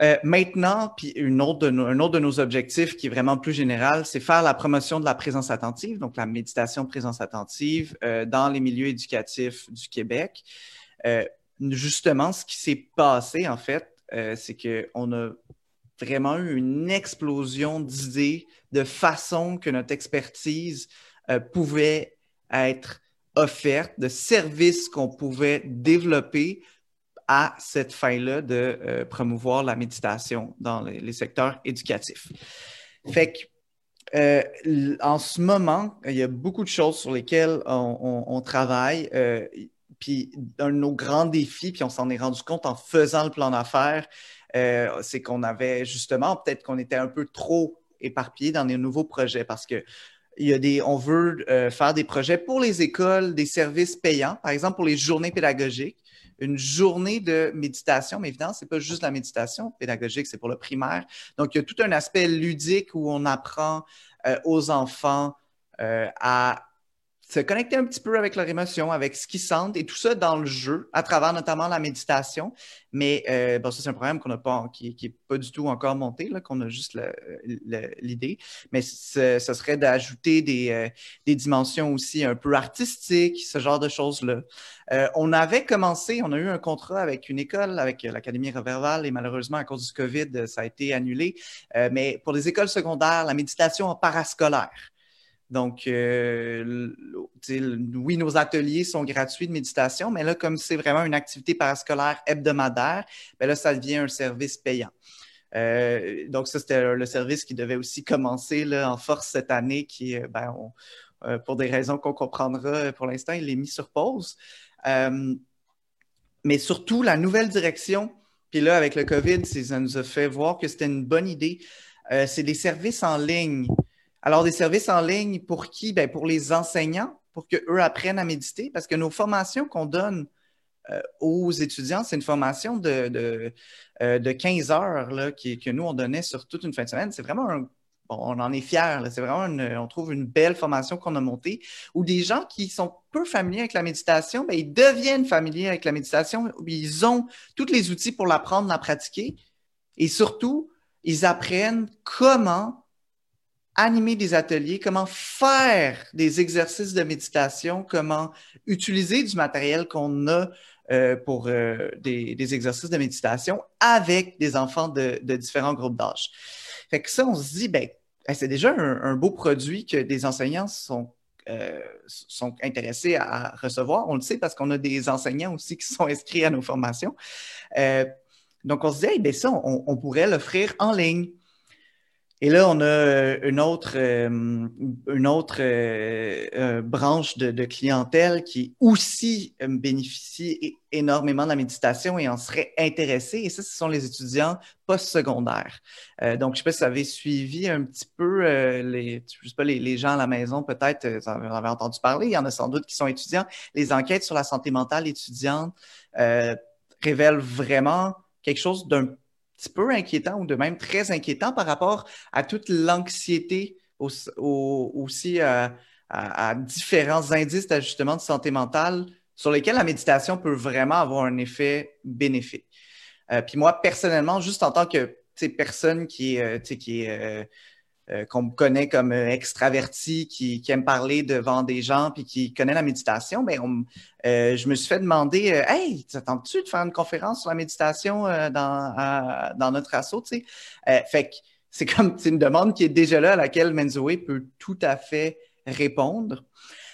Euh, maintenant, puis de un autre de nos objectifs qui est vraiment plus général, c'est faire la promotion de la présence attentive, donc la méditation présence attentive euh, dans les milieux éducatifs du Québec. justement, ce qui s'est passé, en fait, c'est qu'on a vraiment eu une explosion d'idées, de façons que notre expertise euh, pouvait être offerte, de services qu'on pouvait développer à cette fin-là de euh, promouvoir la méditation dans les, secteurs éducatifs. Fait que, euh, en ce moment, il y a beaucoup de choses sur lesquelles on, travaille. puis un de nos grands défis, puis on s'en est rendu compte en faisant le plan d'affaires, euh, c'est qu'on avait justement, peut-être qu'on était un peu trop éparpillé dans les nouveaux projets parce que il y a des, on veut euh, faire des projets pour les écoles, des services payants, par exemple pour les journées pédagogiques. Une journée de méditation, mais évidemment, ce n'est pas juste la méditation pédagogique, c'est pour le primaire. Donc, il y a tout un aspect ludique où on apprend euh, aux enfants euh, à se connecter un petit peu avec leur émotion, avec ce qu'ils sentent et tout ça dans le jeu, à travers notamment la méditation. Mais euh, bon, ça, c'est un programme qu'on n'a pas, qui n'est pas du tout encore monté, qu'on a juste l'idée. Mais ce, serait d'ajouter des, euh, des, dimensions aussi un peu artistiques, ce genre de choses-là. Euh, on avait commencé, on a eu un contrat avec une école, avec l'Académie Reverval, et malheureusement, à cause du COVID, ça a été annulé. mais pour les écoles secondaires, la méditation en parascolaire. Donc, euh, oui, nos ateliers sont gratuits de méditation, mais là, comme c'est vraiment une activité parascolaire hebdomadaire, bien là, ça devient un service payant. Euh, donc, ça, c'était le service qui devait aussi commencer en force cette année, qui, euh, ben, pour des raisons qu'on comprendra pour l'instant, il est mis sur pause. mais surtout, la nouvelle direction, puis là, avec le COVID, ça nous a fait voir que c'était une bonne idée. c'est des services en ligne. Alors, des services en ligne pour qui? Ben, pour les enseignants, pour qu'eux apprennent à méditer, parce que nos formations qu'on donne euh, aux étudiants, c'est une formation de, de, euh, 15 heures là, que nous, on donnait sur toute une fin de semaine. C'est vraiment un. Bon, on en est fiers. C'est vraiment une, on trouve une belle formation qu'on a montée où des gens qui sont peu familiers avec la méditation, ben, ils deviennent familiers avec la méditation. Ils ont tous les outils pour l'apprendre, la pratiquer. Et surtout, ils apprennent comment animer des ateliers, comment faire des exercices de méditation, comment utiliser du matériel qu'on a euh, pour euh, des, exercices de méditation avec des enfants de, différents groupes d'âge. Fait que ça, on se dit, ben, c'est déjà un, beau produit que des enseignants sont, euh, sont intéressés à recevoir. On le sait parce qu'on a des enseignants aussi qui sont inscrits à nos formations. donc, on se dit, ben ça, on pourrait l'offrir en ligne. Et là, on a euh, une autre, euh, une autre euh, branche de, clientèle qui aussi bénéficie énormément de la méditation et en serait intéressée. Et ça, ce sont les étudiants postsecondaires. donc, je ne sais pas si vous avez suivi un petit peu les, je sais pas, les, gens à la maison, peut-être, vous en avez entendu parler. Il y en a sans doute qui sont étudiants. Les enquêtes sur la santé mentale étudiante révèlent vraiment quelque chose d'un peu inquiétant ou de même très inquiétant par rapport à toute l'anxiété aussi euh, à, différents indices d'ajustement de santé mentale sur lesquels la méditation peut vraiment avoir un effet bénéfique. Euh, puis moi, personnellement, juste en tant que personne qui, euh, qui est euh, qu'on me connaît comme euh, extraverti, qui, aime parler devant des gens, puis qui connaît la méditation, ben euh, je me suis fait demander Hey, t'attends-tu de faire une conférence sur la méditation dans, notre assaut? Tu fait que c'est comme une demande qui est déjà là, à laquelle Menzoé peut tout à fait répondre.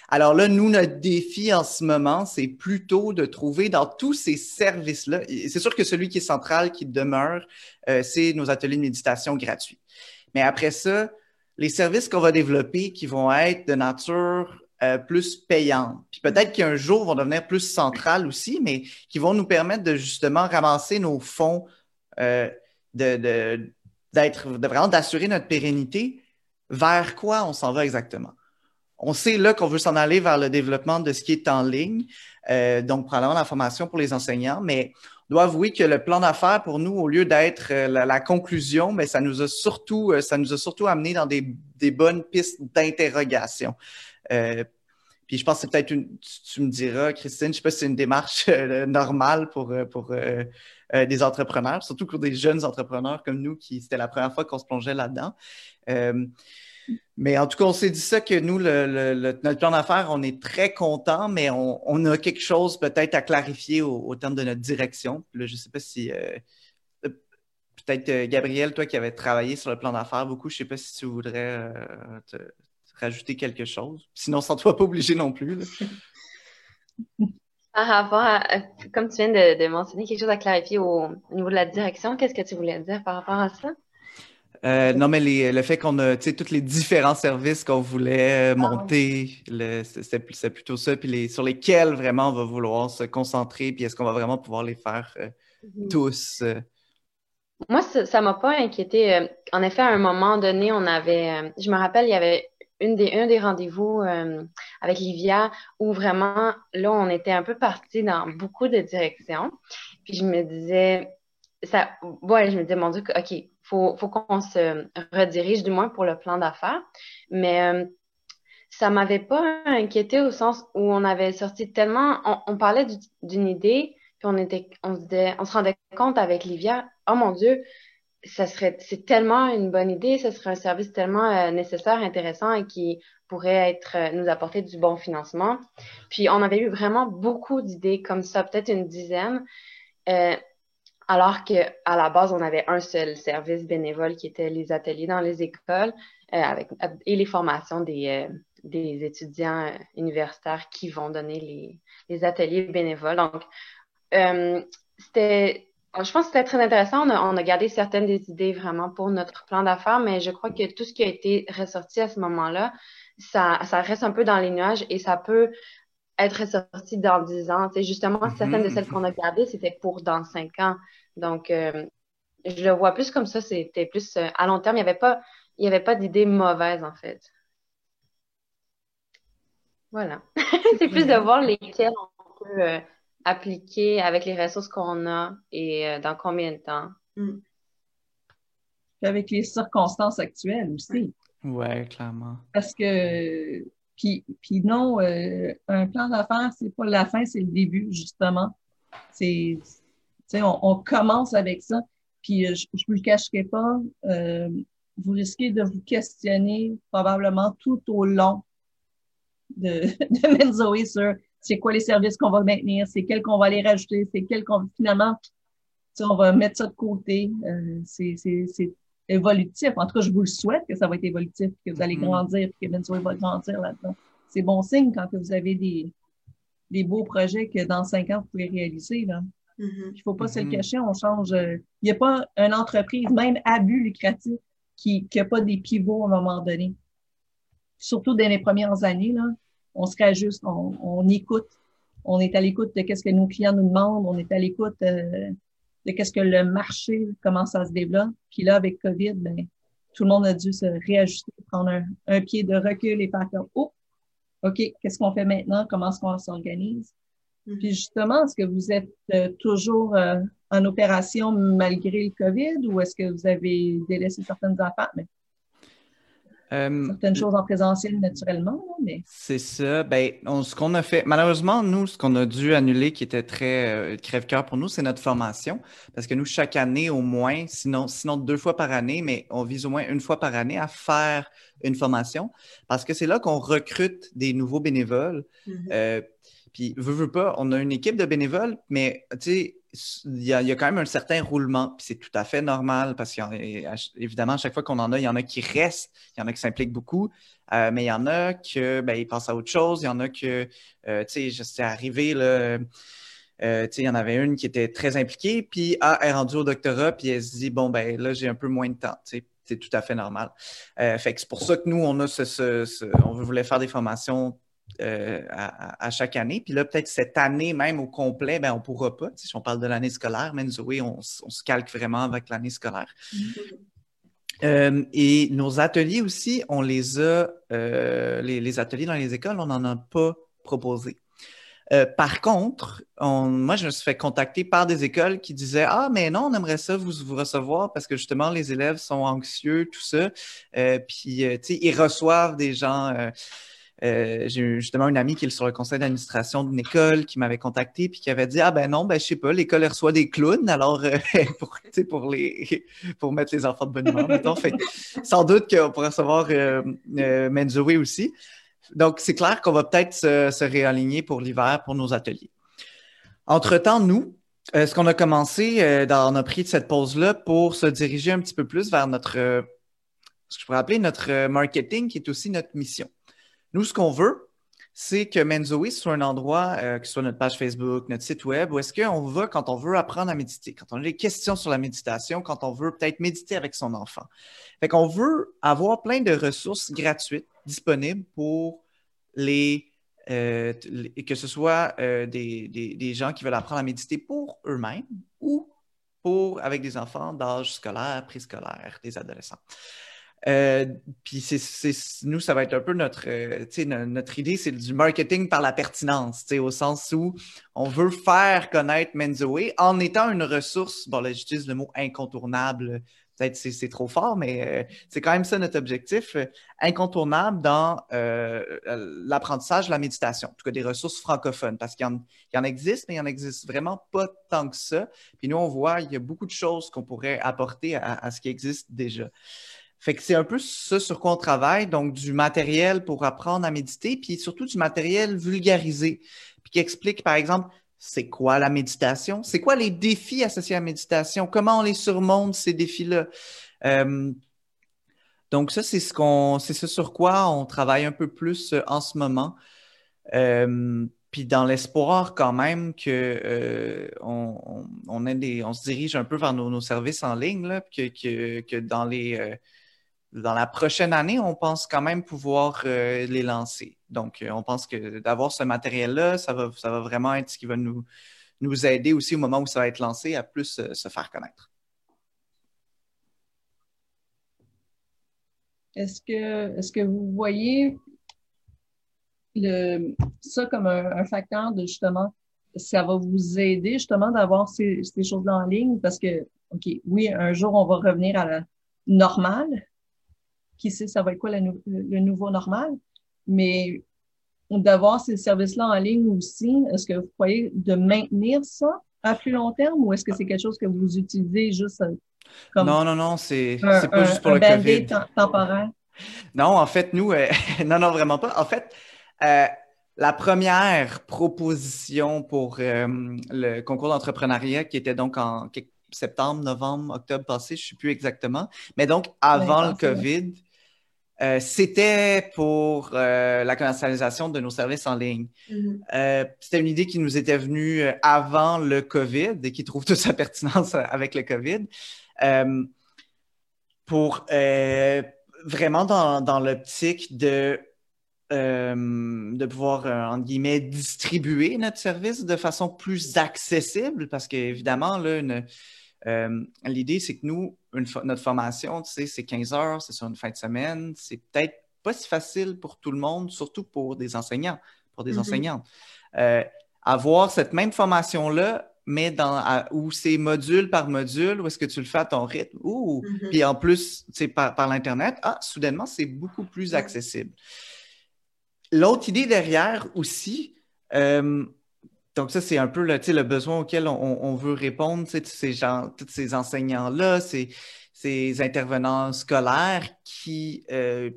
Alors là, nous, notre défi en ce moment, c'est plutôt de trouver dans tous ces services-là, c'est sûr que celui qui est central, qui demeure, c'est nos ateliers de méditation gratuits. Mais après ça, les services qu'on va développer qui vont être de nature euh, plus payante, puis peut-être qu'un jour vont devenir plus centrales aussi, mais qui vont nous permettre de justement ramasser nos fonds, euh, vraiment d'assurer notre pérennité. Vers quoi on s'en va exactement? On sait là qu'on veut s'en aller vers le développement de ce qui est en ligne, euh, donc probablement la formation pour les enseignants, mais dois avouer que le plan d'affaires pour nous, au lieu d'être euh, la, conclusion, mais ça nous a surtout, euh, ça nous a surtout amené dans des, bonnes pistes d'interrogation. Euh, puis je pense que c'est peut-être une, tu, me diras, Christine, je sais pas si c'est une démarche normale pour, pour des entrepreneurs, surtout pour des jeunes entrepreneurs comme nous, qui c'était la première fois qu'on se plongeait là-dedans. Mais en tout cas, on s'est dit ça que nous, notre plan d'affaires, on est très content, mais on, a quelque chose peut-être à clarifier au, terme de notre direction. je ne sais pas si euh, euh, peut-être euh, Gabriel, toi qui avais travaillé sur le plan d'affaires beaucoup, je ne sais pas si tu voudrais te, rajouter quelque chose. Sinon, sans toi pas obligé non plus. Par rapport à, comme tu viens de, mentionner quelque chose à clarifier au niveau de la direction, qu'est-ce que tu voulais dire par rapport à ça? Euh, non, mais le fait qu'on a tous les différents services qu'on voulait euh, ah monter, c'est plutôt ça, puis sur lesquels vraiment on va vouloir se concentrer, puis est-ce qu'on va vraiment pouvoir les faire euh, mhm. tous? Moi, ça ne m'a pas inquiété. En effet, à un moment donné, on avait, je me rappelle, il y avait une des, un des rendez-vous avec Livia où vraiment, là, on était un peu parti dans beaucoup de directions. Puis je me disais, ça, ouais, je me disais, mon Dieu, OK, faut, faut qu'on se redirige, du moins pour le plan d'affaires. Mais euh, ça m'avait pas inquiété au sens où on avait sorti tellement, on, parlait d'une idée, puis on était, on se, on se rendait compte avec Livia, oh mon Dieu, ça serait, c'est tellement une bonne idée, ce serait un service tellement euh, nécessaire, intéressant et qui pourrait être, euh, nous apporter du bon financement. Puis on avait eu vraiment beaucoup d'idées comme ça, peut-être une dizaine. Euh, alors qu'à la base, on avait un seul service bénévole qui était les ateliers dans les écoles euh, avec, et les formations des, euh, des étudiants euh, universitaires qui vont donner les, les ateliers bénévoles. Donc, c'était, je pense que c'était très intéressant. On a, on a, gardé certaines des idées vraiment pour notre plan d'affaires, mais je crois que tout ce qui a été ressorti à ce moment-là, ça, ça reste un peu dans les nuages et ça peut être ressorti dans 10 ans. C'est justement, mm-hmm, certaines de celles mm-hmm. qu'on a gardées, c'était pour dans 5 ans. Donc, euh, je le vois plus comme ça, c'était plus euh, à long terme. Il n'y avait pas, il y avait pas d'idée mauvaise, en fait. Voilà. c'est plus de voir lesquelles on peut euh, appliquer avec les ressources qu'on a et dans combien de temps. Mm. Avec les circonstances actuelles aussi. Oui, clairement. Parce que, puis, non, un plan d'affaires, c'est pas la fin, c'est le début, justement. C'est on, on, commence avec ça. Puis euh, je ne vous le cacherai pas, euh, vous risquez de vous questionner probablement tout au long de, de Menzoé sur c'est quoi les services qu'on va maintenir, c'est quels qu'on va aller rajouter, c'est quels qu'on finalement on va mettre ça de côté. Euh, c'est évolutif. En tout cas, je vous le souhaite que ça va être évolutif, que vous allez mm-hmm. grandir, que Menzoé va grandir là-dedans. C'est bon signe quand vous avez des, des beaux projets que dans cinq ans, vous pouvez réaliser. Là. Mm-hmm. Il ne faut pas se le mm-hmm. cacher, on change. Euh, il n'y a pas une entreprise, même à but lucratif, qui n'a pas des pivots à un moment donné. Surtout dans les premières années, là, on se réajuste, on, on écoute. On est à l'écoute de ce que nos clients nous demandent, on est à l'écoute euh, de qu'est-ce que le marché, commence à se développer. Puis là, avec COVID, ben, tout le monde a dû se réajuster, prendre un, pied de recul et faire comme, oh, OK, qu'est-ce qu'on fait maintenant? Comment est-ce qu'on s'organise? Puis justement, est-ce que vous êtes euh, toujours euh, en opération malgré le COVID ou est-ce que vous avez délaissé certaines affaires? Mais... Euh, certaines choses en présentiel naturellement, mais. C'est ça. Ben, ce qu'on a fait, malheureusement, nous, ce qu'on a dû annuler qui était très crève-cœur pour nous, c'est notre formation. Parce que nous, chaque année, au moins, sinon, sinon deux fois par année, mais on vise au moins une fois par année à faire une formation. Parce que c'est là qu'on recrute des nouveaux bénévoles. Mm-hmm. Puis, veux, veux pas, on a une équipe de bénévoles, mais tu sais, il y, a, quand même un certain roulement, puis c'est tout à fait normal parce qu'évidemment, à chaque fois qu'on en a, il y en a qui restent, il y en a qui s'impliquent beaucoup, euh, mais il y en a qui ben, à autre chose, il y en a que, euh, tu sais, c'est arrivé, là, euh, il y en avait une qui était très impliquée, puis ah, elle est rendue au doctorat, puis elle se dit, bon, ben là, j'ai un peu moins de temps, c'est tout à fait normal. fait que c'est pour ça que nous, on a ce on voulait faire des formations euh, à, chaque année. Puis là, peut-être cette année même au complet, ben, on ne pourra pas. Si on parle de l'année scolaire, mais Zoé, on, se calque vraiment avec l'année scolaire. Mm-hmm. Euh, et nos ateliers aussi, on les a, euh, les, ateliers dans les écoles, on n'en a pas proposé. par contre, moi, je me suis fait contacter par des écoles qui disaient Ah, mais non, on aimerait ça vous, vous recevoir parce que justement, les élèves sont anxieux, tout ça. puis, tu sais, ils reçoivent des gens euh, j'ai justement une amie qui est sur le conseil d'administration d'une école qui m'avait contacté puis qui avait dit Ah ben non, ben je sais pas, l'école reçoit des clowns, alors euh, pour, pour, les, pour mettre les enfants de bonne humeur, mettons. Sans doute qu'on pourrait recevoir euh, euh aussi. Donc, c'est clair qu'on va peut-être se, réaligner pour l'hiver pour nos ateliers. Entre-temps, nous, ce qu'on a commencé, on a pris cette pause-là pour se diriger un petit peu plus vers notre, ce que je pourrais appeler notre marketing, qui est aussi notre mission. Nous, ce qu'on veut, c'est que Menzoe soit un endroit, euh, que ce soit notre page Facebook, notre site web, où est-ce qu'on va quand on veut apprendre à méditer, quand on a des questions sur la méditation, quand on veut peut-être méditer avec son enfant. Fait qu'on veut avoir plein de ressources gratuites disponibles pour les, euh, que ce soit euh, des, des, gens qui veulent apprendre à méditer pour eux-mêmes ou pour avec des enfants d'âge scolaire, préscolaire, des adolescents. Euh, puis c'est, nous, ça va être un peu notre, euh, notre idée, c'est du marketing par la pertinence, au sens où on veut faire connaître Menzoe en étant une ressource, bon là j'utilise le mot incontournable, peut-être c'est, trop fort, mais euh, c'est quand même ça notre objectif, incontournable dans l'apprentissage de la méditation, en tout cas des ressources francophones, parce qu'il y en, existe, mais il n'y en existe vraiment pas tant que ça. Puis nous, on voit, il y a beaucoup de choses qu'on pourrait apporter à ce qui existe déjà. Fait que c'est un peu ça sur quoi on travaille, donc du matériel pour apprendre à méditer, puis surtout du matériel vulgarisé, puis qui explique, par exemple, c'est quoi la méditation, c'est quoi les défis associés à la méditation, comment on les surmonte, ces défis-là? Euh, donc ça, c'est ce qu'on, c'est ce sur quoi on travaille un peu plus euh, en ce moment. Euh, puis dans l'espoir quand même que on, on, se dirige un peu vers nos, services en ligne, là, que, que, que dans les dans la prochaine année, on pense quand même pouvoir euh, les lancer. Donc, euh, on pense que d'avoir ce matériel-là, ça va, vraiment être ce qui va nous, nous aider aussi au moment où ça va être lancé à plus euh, se faire connaître. Est-ce que, est que vous voyez le, ça comme un, facteur de justement, ça va vous aider justement d'avoir ces, ces choses-là en ligne? Parce que, OK, oui, un jour, on va revenir à la normale, qui sait ça va être quoi le, nouveau normal, mais d'avoir ces services-là en ligne aussi, est-ce que vous croyez de maintenir ça à plus long terme ou est-ce que c'est quelque chose que vous utilisez juste euh, comme Non, non, non, c'est pas juste pour le COVID. temporaire? Non, en fait, nous, euh, non, non, vraiment pas. En fait, euh, la première proposition pour le concours d'entrepreneuriat qui était donc en septembre, novembre, octobre passé, je ne sais plus exactement, mais donc avant le COVID, euh, c'était pour euh, la commercialisation de nos services en ligne. Mm-hmm. Euh, c'était une idée qui nous était venue avant le COVID et qui trouve toute sa pertinence avec le COVID. pour vraiment dans, dans l'optique de, de pouvoir, entre guillemets, distribuer notre service de façon plus accessible parce qu'évidemment, là, une, euh, l'idée, c'est que nous, notre formation, tu sais, c'est 15 heures, c'est sur une fin de semaine. C'est peut-être pas si facile pour tout le monde, surtout pour des enseignants, pour des mm-hmm. enseignantes. Euh, avoir cette même formation-là, mais dans, où c'est module par module, où est-ce que tu le fais à ton rythme, ou mm-hmm. puis en plus, tu sais, par, par l'Internet, ah, soudainement, c'est beaucoup plus accessible. L'autre idée derrière aussi, euh, donc, ça, c'est un peu le, besoin auquel on, veut répondre, tous ces gens, tous ces enseignants-là, ces, intervenants scolaires qui, euh,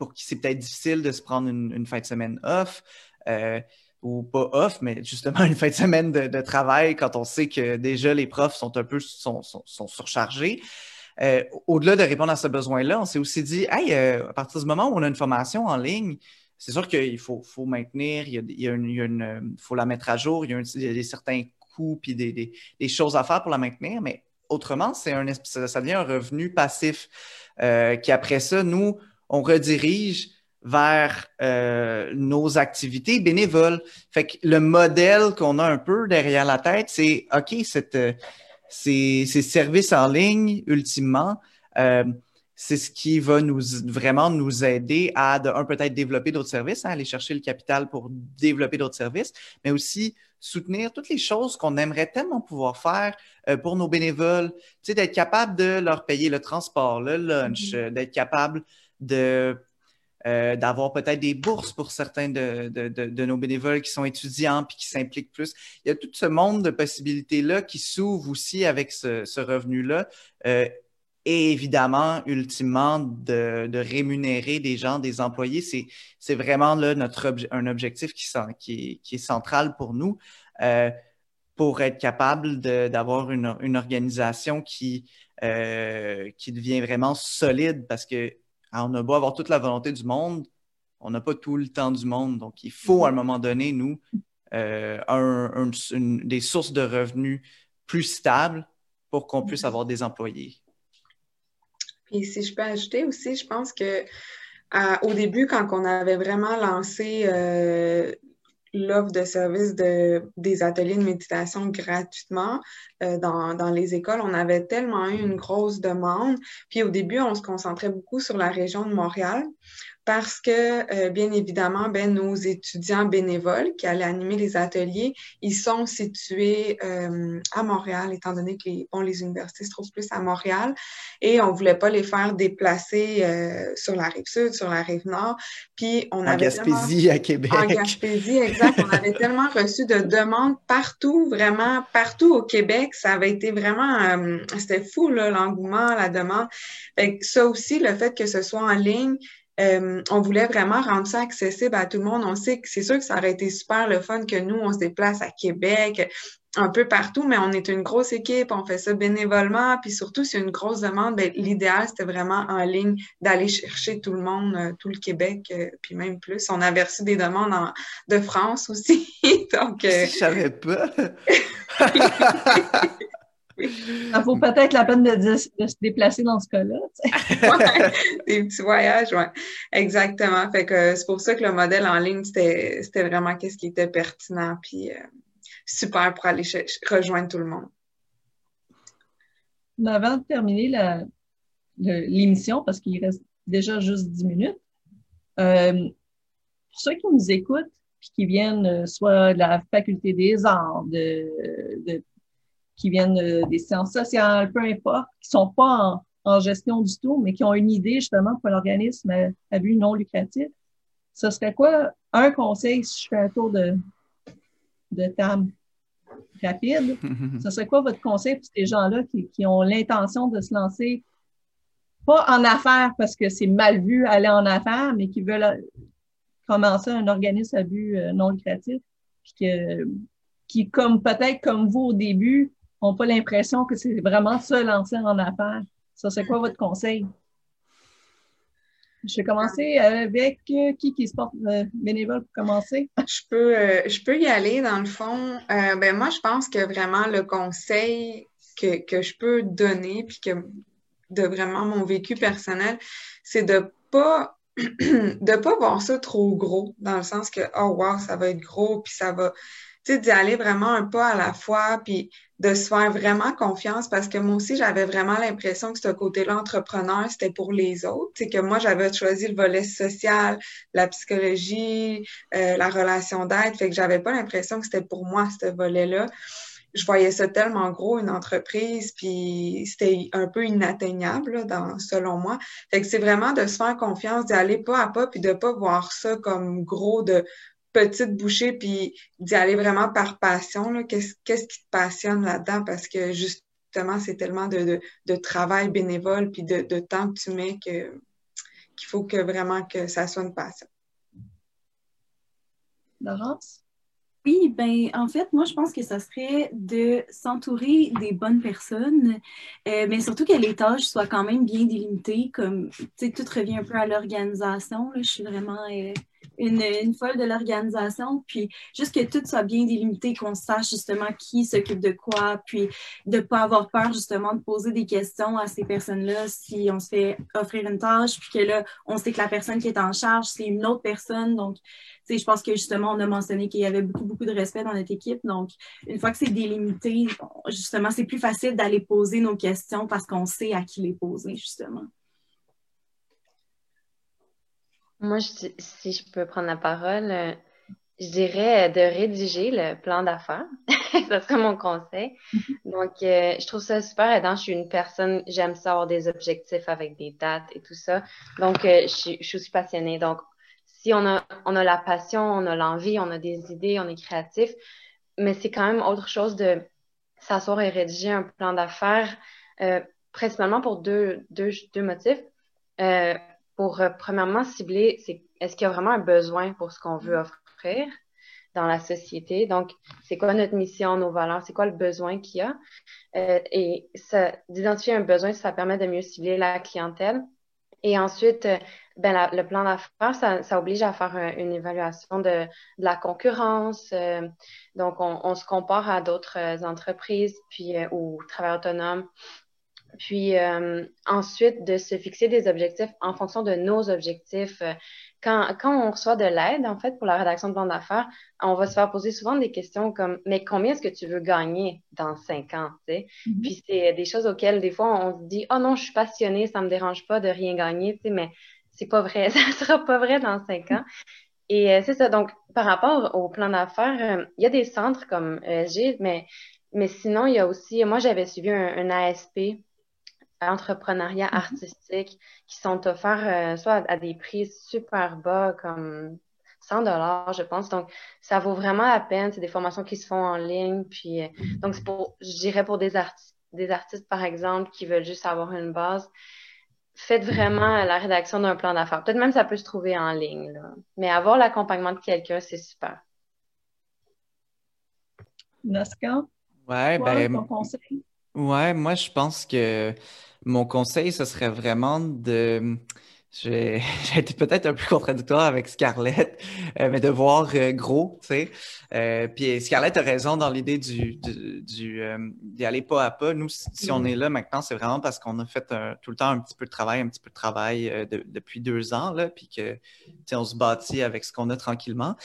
pour qui c'est peut-être difficile de se prendre une, fin de semaine off, euh, ou pas off, mais justement une fin de semaine de, travail quand on sait que déjà les profs sont un peu surchargés. Euh, au-delà de répondre à ce besoin-là, on s'est aussi dit, hey, à partir du moment où on a une formation en ligne, c'est sûr qu'il faut, faut, maintenir, il y a, une, faut la mettre à jour, il y a, des, certains coûts puis des, choses à faire pour la maintenir, mais autrement, c'est un, ça, devient un revenu passif euh, qui, après ça, nous, on redirige vers euh, nos activités bénévoles. Fait que le modèle qu'on a un peu derrière la tête, c'est OK, cette, euh, ces, ces, services en ligne, ultimement, c'est ce qui va nous vraiment nous aider à, de un, peut-être développer d'autres services, hein, aller chercher le capital pour développer d'autres services, mais aussi soutenir toutes les choses qu'on aimerait tellement pouvoir faire euh, pour nos bénévoles, tu sais, d'être capable de leur payer le transport, le lunch, mm-hmm. euh, d'être capable de euh, d'avoir peut-être des bourses pour certains de, de, de, nos bénévoles qui sont étudiants puis qui s'impliquent plus. Il y a tout ce monde de possibilités-là qui s'ouvre aussi avec ce, ce revenu-là et évidemment, ultimement, de, rémunérer des gens, des employés. C'est vraiment là, notre un objectif qui, est central pour nous euh, pour être capable d'avoir une, organisation qui, euh, qui devient vraiment solide parce que hein, on a beau avoir toute la volonté du monde, on n'a pas tout le temps du monde. Donc, il faut à un moment donné, nous, euh, des sources de revenus plus stables pour qu'on puisse avoir des employés. Et si je peux ajouter aussi, je pense que au début, quand on avait vraiment lancé euh, l'offre de services de, des ateliers de méditation gratuitement euh, dans, dans, les écoles. On avait tellement eu une grosse demande. Puis au début, on se concentrait beaucoup sur la région de Montréal parce que, euh, bien évidemment, ben, nos étudiants bénévoles qui allaient animer les ateliers, ils sont situés euh, à Montréal, étant donné que les, bon, les universités se trouvent plus à Montréal, et on voulait pas les faire déplacer euh, sur la rive sud, sur la rive nord. Puis on en Gaspésie, à Québec. En Gaspésie, exact. on avait tellement reçu de demandes partout, vraiment partout au Québec. Ça avait été vraiment, c'était fou l'engouement, la demande. Fait ça aussi, le fait que ce soit en ligne, euh, on voulait vraiment rendre ça accessible à tout le monde. On sait que c'est sûr que ça aurait été super le fun que nous, on se déplace à Québec, un peu partout, mais on est une grosse équipe, on fait ça bénévolement, puis surtout, c'est une grosse demande, ben, l'idéal, c'était vraiment en ligne d'aller chercher tout le monde, euh, tout le Québec, euh, puis même plus. On a reçu des demandes de France aussi, donc... Je savais pas! Ça vaut peut-être la peine de, se déplacer dans ce cas-là. des petits voyages, oui. Exactement. Fait que c'est pour ça que le modèle en ligne, c'était vraiment qu'est-ce qui était pertinent, puis euh, super pour aller rejoindre tout le monde. Avant de terminer l'émission, parce qu'il reste déjà juste 10 minutes, euh, pour ceux qui nous écoutent, puis qui viennent euh, soit de la faculté des arts, de, de qui viennent des sciences sociales, peu importe, qui sont pas en, gestion du tout, mais qui ont une idée justement pour l'organisme à, but non lucratif, ce serait quoi un conseil si je fais un tour de, de table rapide? ce serait quoi votre conseil pour ces gens-là qui, qui ont l'intention de se lancer, pas en affaires parce que c'est mal vu aller en affaires, mais qui veulent un organisme à but euh, non lucratif, puis que, qui, comme peut-être comme vous au début, n'ont pas l'impression que c'est vraiment ça lancer en affaires. Ça, c'est quoi votre conseil? Je vais commencer avec euh, qui qui se porte euh, bénévole pour commencer? Je peux, je peux y aller dans le fond. ben moi, je pense que vraiment le conseil que, que je peux donner, puis que de vraiment mon vécu personnel, c'est de pas de pas voir ça trop gros, dans le sens que oh wow, ça va être gros, puis ça va tu sais, d'y aller vraiment un pas à la fois, puis de se faire vraiment confiance, parce que moi aussi, j'avais vraiment l'impression que ce côté-là, entrepreneur, c'était pour les autres. C'est que moi, j'avais choisi le volet social, la psychologie, euh, la relation d'aide, fait que j'avais pas l'impression que c'était pour moi, ce volet-là. Je voyais ça tellement gros, une entreprise, puis c'était un peu inatteignable, dans, selon moi. Fait que c'est vraiment de se faire confiance, d'y aller pas à pas, puis de pas voir ça comme gros de petite bouchée, puis d'y aller vraiment par passion. Qu'est-ce qui te passionne là-dedans? Parce que justement, c'est tellement de, travail bénévole, puis de, temps que tu mets que qu'il faut que vraiment que ça soit une passion. Laurence? Oui, ben en fait, moi je pense que ça serait de s'entourer des bonnes personnes, euh, mais surtout que les tâches soient quand même bien délimitées, comme tu sais, tout revient un peu à l'organisation. Je suis vraiment euh, une, folle de l'organisation, puis juste que tout soit bien délimité, qu'on sache justement qui s'occupe de quoi, puis de ne pas avoir peur justement de poser des questions à ces personnes-là si on se fait offrir une tâche, puis que là, on sait que la personne qui est en charge, c'est une autre personne. Donc, tu sais, je pense que justement, on a mentionné qu'il y avait beaucoup, beaucoup de respect dans notre équipe. Donc, une fois que c'est délimité, justement, c'est plus facile d'aller poser nos questions parce qu'on sait à qui les poser, justement. Moi, si je peux prendre la parole, euh, je dirais de rédiger le plan d'affaires. ça serait mon conseil. Donc, euh, je trouve ça super aidant. Je suis une personne, j'aime ça avoir des objectifs avec des dates et tout ça. Donc, euh, je, je, suis passionnée. Donc, si on a, on a la passion, on a l'envie, on a des idées, on est créatif, mais c'est quand même autre chose de s'asseoir et rédiger un plan d'affaires, principalement pour deux, deux, deux motifs pour euh, premièrement cibler, c'est est-ce qu'il y a vraiment un besoin pour ce qu'on veut offrir dans la société? Donc, c'est quoi notre mission, nos valeurs, c'est quoi le besoin qu'il y a? Euh, et d'identifier un besoin, ça permet de mieux cibler la clientèle. Et ensuite, euh, ben, le plan d'affaires, ça, oblige à faire une évaluation de, la concurrence. donc, on, se compare à d'autres entreprises puis, ou travailleurs autonomes puis euh, ensuite, de se fixer des objectifs en fonction de nos objectifs. Euh, quand, quand on reçoit de l'aide, en fait, pour la rédaction de plan d'affaires, on va se faire poser souvent des questions comme Mais combien est-ce que tu veux gagner dans cinq ans? sais? Mm-hmm. Puis c'est des choses auxquelles, des fois, on se dit Oh non, je suis passionnée, ça me dérange pas de rien gagner, mais c'est pas vrai, ça sera pas vrai dans cinq ans. Et euh, c'est ça. Donc, par rapport au plan d'affaires, euh, il y a des centres comme ESG, mais, mais sinon, il y a aussi, moi, j'avais suivi un, ASP, entrepreneuriat mm-hmm. artistique, qui sont offerts euh, soit à, des prix super bas, comme 100 dollars, je pense. Donc, ça vaut vraiment la peine. C'est des formations qui se font en ligne. Puis, donc, c'est pour, je dirais pour des artistes, des artistes, par exemple, qui veulent juste avoir une base faites vraiment la rédaction d'un plan d'affaires. Peut-être même ça peut se trouver en ligne, mais avoir l'accompagnement de quelqu'un, c'est super. Nasca? Ouais, ben, ouais, moi, je pense que mon conseil, ce serait vraiment de j'ai été peut-être un peu contradictoire avec Scarlett, euh, mais de voir euh, gros, tu sais. Euh, puis Scarlett a raison dans l'idée du, du, d'y aller pas à pas. Nous, si on est là maintenant, c'est vraiment parce qu'on a fait tout le temps un petit peu de travail, un petit peu de travail depuis deux ans, là, puis que, on se bâtit avec ce qu'on a tranquillement.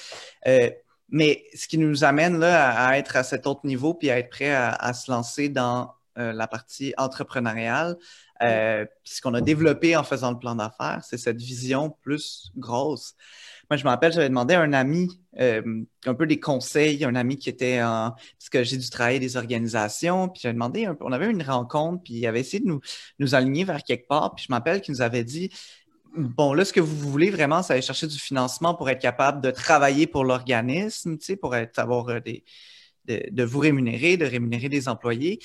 mais ce qui nous amène là à, être à cet autre niveau, puis à être prêt à se lancer dans la partie entrepreneuriale, euh, ce qu'on a développé en faisant le plan d'affaires, c'est cette vision plus grosse. Moi, je me rappelle, j'avais demandé à un ami euh, un peu des conseils, un ami qui était en... Parce que j'ai dû travailler des organisations, puis j'avais demandé, un peu, on avait une rencontre, puis il avait essayé de nous, nous aligner vers quelque part, puis je m'appelle qu'il nous avait dit, bon, là, ce que vous voulez vraiment, c'est aller chercher du financement pour être capable de travailler pour l'organisme, tu sais, pour être, avoir euh, des... De, de, vous rémunérer, de rémunérer des employés.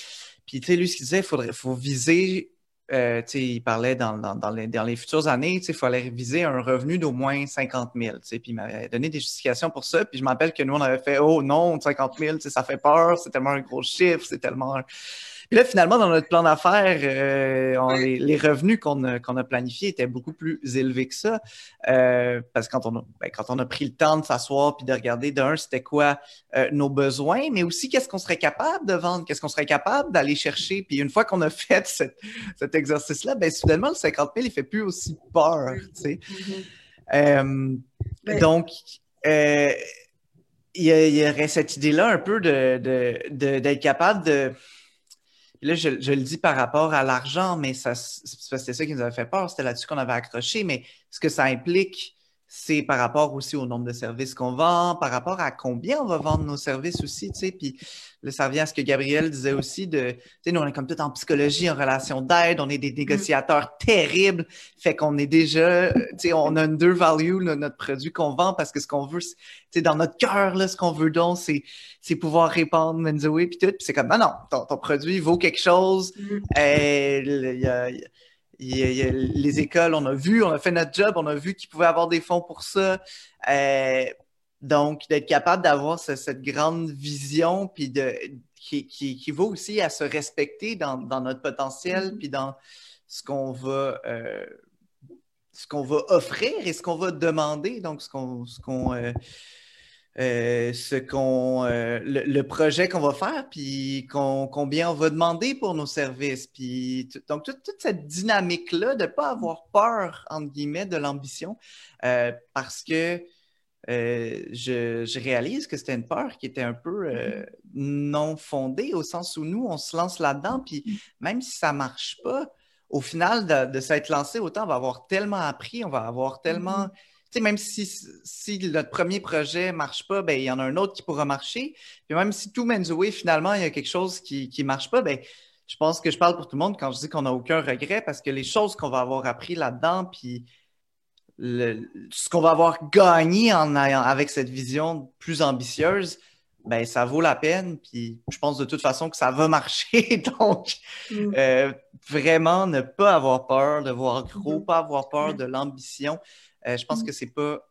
Puis, tu sais, lui, ce qu'il disait, il faudrait, faut viser euh, il parlait dans, dans, les, dans, les, futures années, il fallait viser un revenu d'au moins 50 000. Puis il m'avait donné des justifications pour ça. Puis je m'appelle que nous, on avait fait Oh non, 50 000, ça fait peur, c'est tellement un gros chiffre, c'est tellement. Puis là, finalement, dans notre plan d'affaires, euh, les, revenus qu'on a, planifiés étaient beaucoup plus élevés que ça. Euh, parce que quand on, a, ben, quand on a pris le temps de s'asseoir puis de regarder, d'un, c'était quoi euh, nos besoins, mais aussi qu'est-ce qu'on serait capable de vendre, qu'est-ce qu'on serait capable d'aller chercher. Puis une fois qu'on a fait cet exercice-là, ben, soudainement, le 50 000, il fait plus aussi peur. Tu sais. Mm-hmm. Donc, il y, aurait cette idée-là un peu d'être de, de, capable de là, je, le dis par rapport à l'argent, mais c'était ça qui nous avait fait peur. C'était là-dessus qu'on avait accroché. Mais ce que ça implique, c'est par rapport aussi au nombre de services qu'on vend, par rapport à combien on va vendre nos services aussi, tu sais. Puis là, ça revient à ce que Gabriel disait aussi de, tu sais, nous, on est comme tout en psychologie, en relation d'aide, on est des négociateurs terribles, fait qu'on est déjà, tu sais, on a une deux value, notre produit qu'on vend, parce que ce qu'on veut, tu sais, dans notre cœur, là, ce qu'on veut donc, c'est, c'est pouvoir répandre Menzoé, puis tout. Puis c'est comme, non, non, ton, produit vaut quelque chose. Mm. y a, les écoles, on a vu, on a fait notre job, on a vu qu'ils pouvaient avoir des fonds pour ça. Euh, donc, d'être capable d'avoir cette grande vision, puis de, qui, qui, vaut aussi à se respecter dans, notre potentiel, mm-hmm. puis dans ce qu'on va, euh, ce qu'on va offrir et ce qu'on va demander. Donc, ce qu'on, ce qu'on, euh, euh, ce qu'on, euh, le, projet qu'on va faire, puis combien on va demander pour nos services. Puis donc, toute, cette dynamique-là de ne pas avoir peur, entre guillemets, de l'ambition, euh, parce que je, réalise que c'était une peur qui était un peu mm-hmm. non fondée, au sens où nous, on se lance là-dedans, puis mm-hmm. même si ça ne marche pas, au final de, de s'être lancé, autant on va avoir tellement appris, on va avoir tellement... Mm-hmm même si, si notre premier projet ne marche pas, ben, il y en a un autre qui pourra marcher. Puis même si tout mène finalement, il y a quelque chose qui ne marche pas, ben, je pense que je parle pour tout le monde quand je dis qu'on n'a aucun regret parce que les choses qu'on va avoir appris là-dedans, puis ce qu'on va avoir gagné en, avec cette vision plus ambitieuse, ben ça vaut la peine. Puis je pense de toute façon que ça va marcher. Donc, mm. euh, vraiment ne pas avoir peur de voir gros, mm-hmm. pas avoir peur de l'ambition. Euh, je pense mm. que c'est pas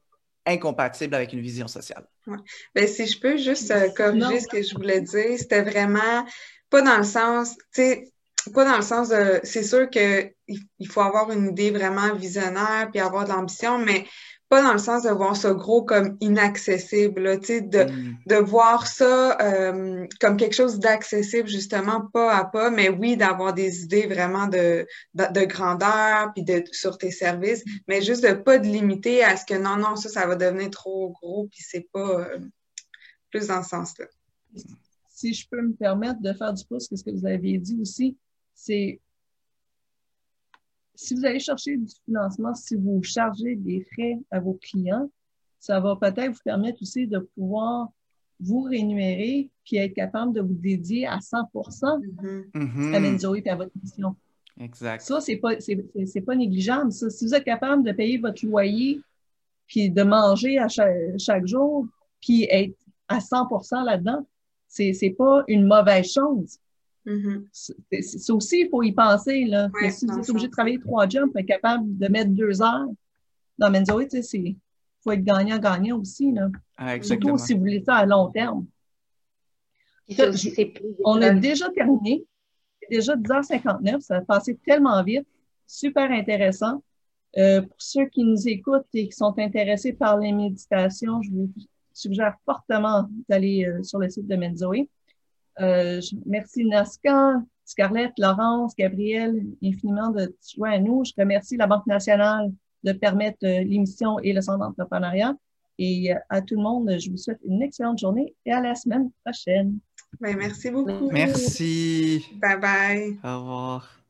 incompatible avec une vision sociale. Ouais. Ben, si je peux juste euh, corriger ce que je voulais dire, c'était vraiment pas dans le sens, tu sais, pas dans le sens de, c'est sûr qu'il il faut avoir une idée vraiment visionnaire puis avoir de l'ambition, mais pas dans le sens de voir ça gros comme inaccessible, tu sais, de, mm. de voir ça euh, comme quelque chose d'accessible, justement, pas à pas, mais oui, d'avoir des idées vraiment de, de, grandeur, puis de, sur tes services, mais juste de pas de limiter à ce que non, non, ça, ça va devenir trop gros, puis c'est pas euh, plus dans ce sens-là. Si je peux me permettre de faire du pouce, ce que vous avez dit aussi, c'est si vous allez chercher du financement, si vous chargez des frais à vos clients, ça va peut-être vous permettre aussi de pouvoir vous rémunérer puis être capable de vous dédier à 100 mm-hmm. à Menzoe et à votre mission. Exact. Ça, c'est pas, c'est, pas négligeable. Ça. Si vous êtes capable de payer votre loyer puis de manger à chaque, jour puis être à 100% là-dedans, c'est, c'est pas une mauvaise chose. Mm-hmm. C'est aussi, il faut y penser. Là. si vous êtes obligé de travailler trois jobs pour être capable de mettre deux heures dans Menzoé, il faut être gagnant-gagnant aussi. Là. Ah, Surtout si vous voulez ça à long terme. on a déjà terminé. C'est déjà 10h59. Ça a passé tellement vite. Super intéressant. Euh, pour ceux qui nous écoutent et qui sont intéressés par les méditations, je vous suggère fortement d'aller euh, sur le site de Menzoé. Euh, merci Nasca, Scarlett, Laurence, Gabriel, infiniment de jouer à nous. Je remercie la Banque nationale de permettre euh, l'émission et le centre d'entrepreneuriat. Et euh, à tout le monde, je vous souhaite une excellente journée et à la semaine prochaine. Ben, merci beaucoup. Merci. Bye bye. Au revoir.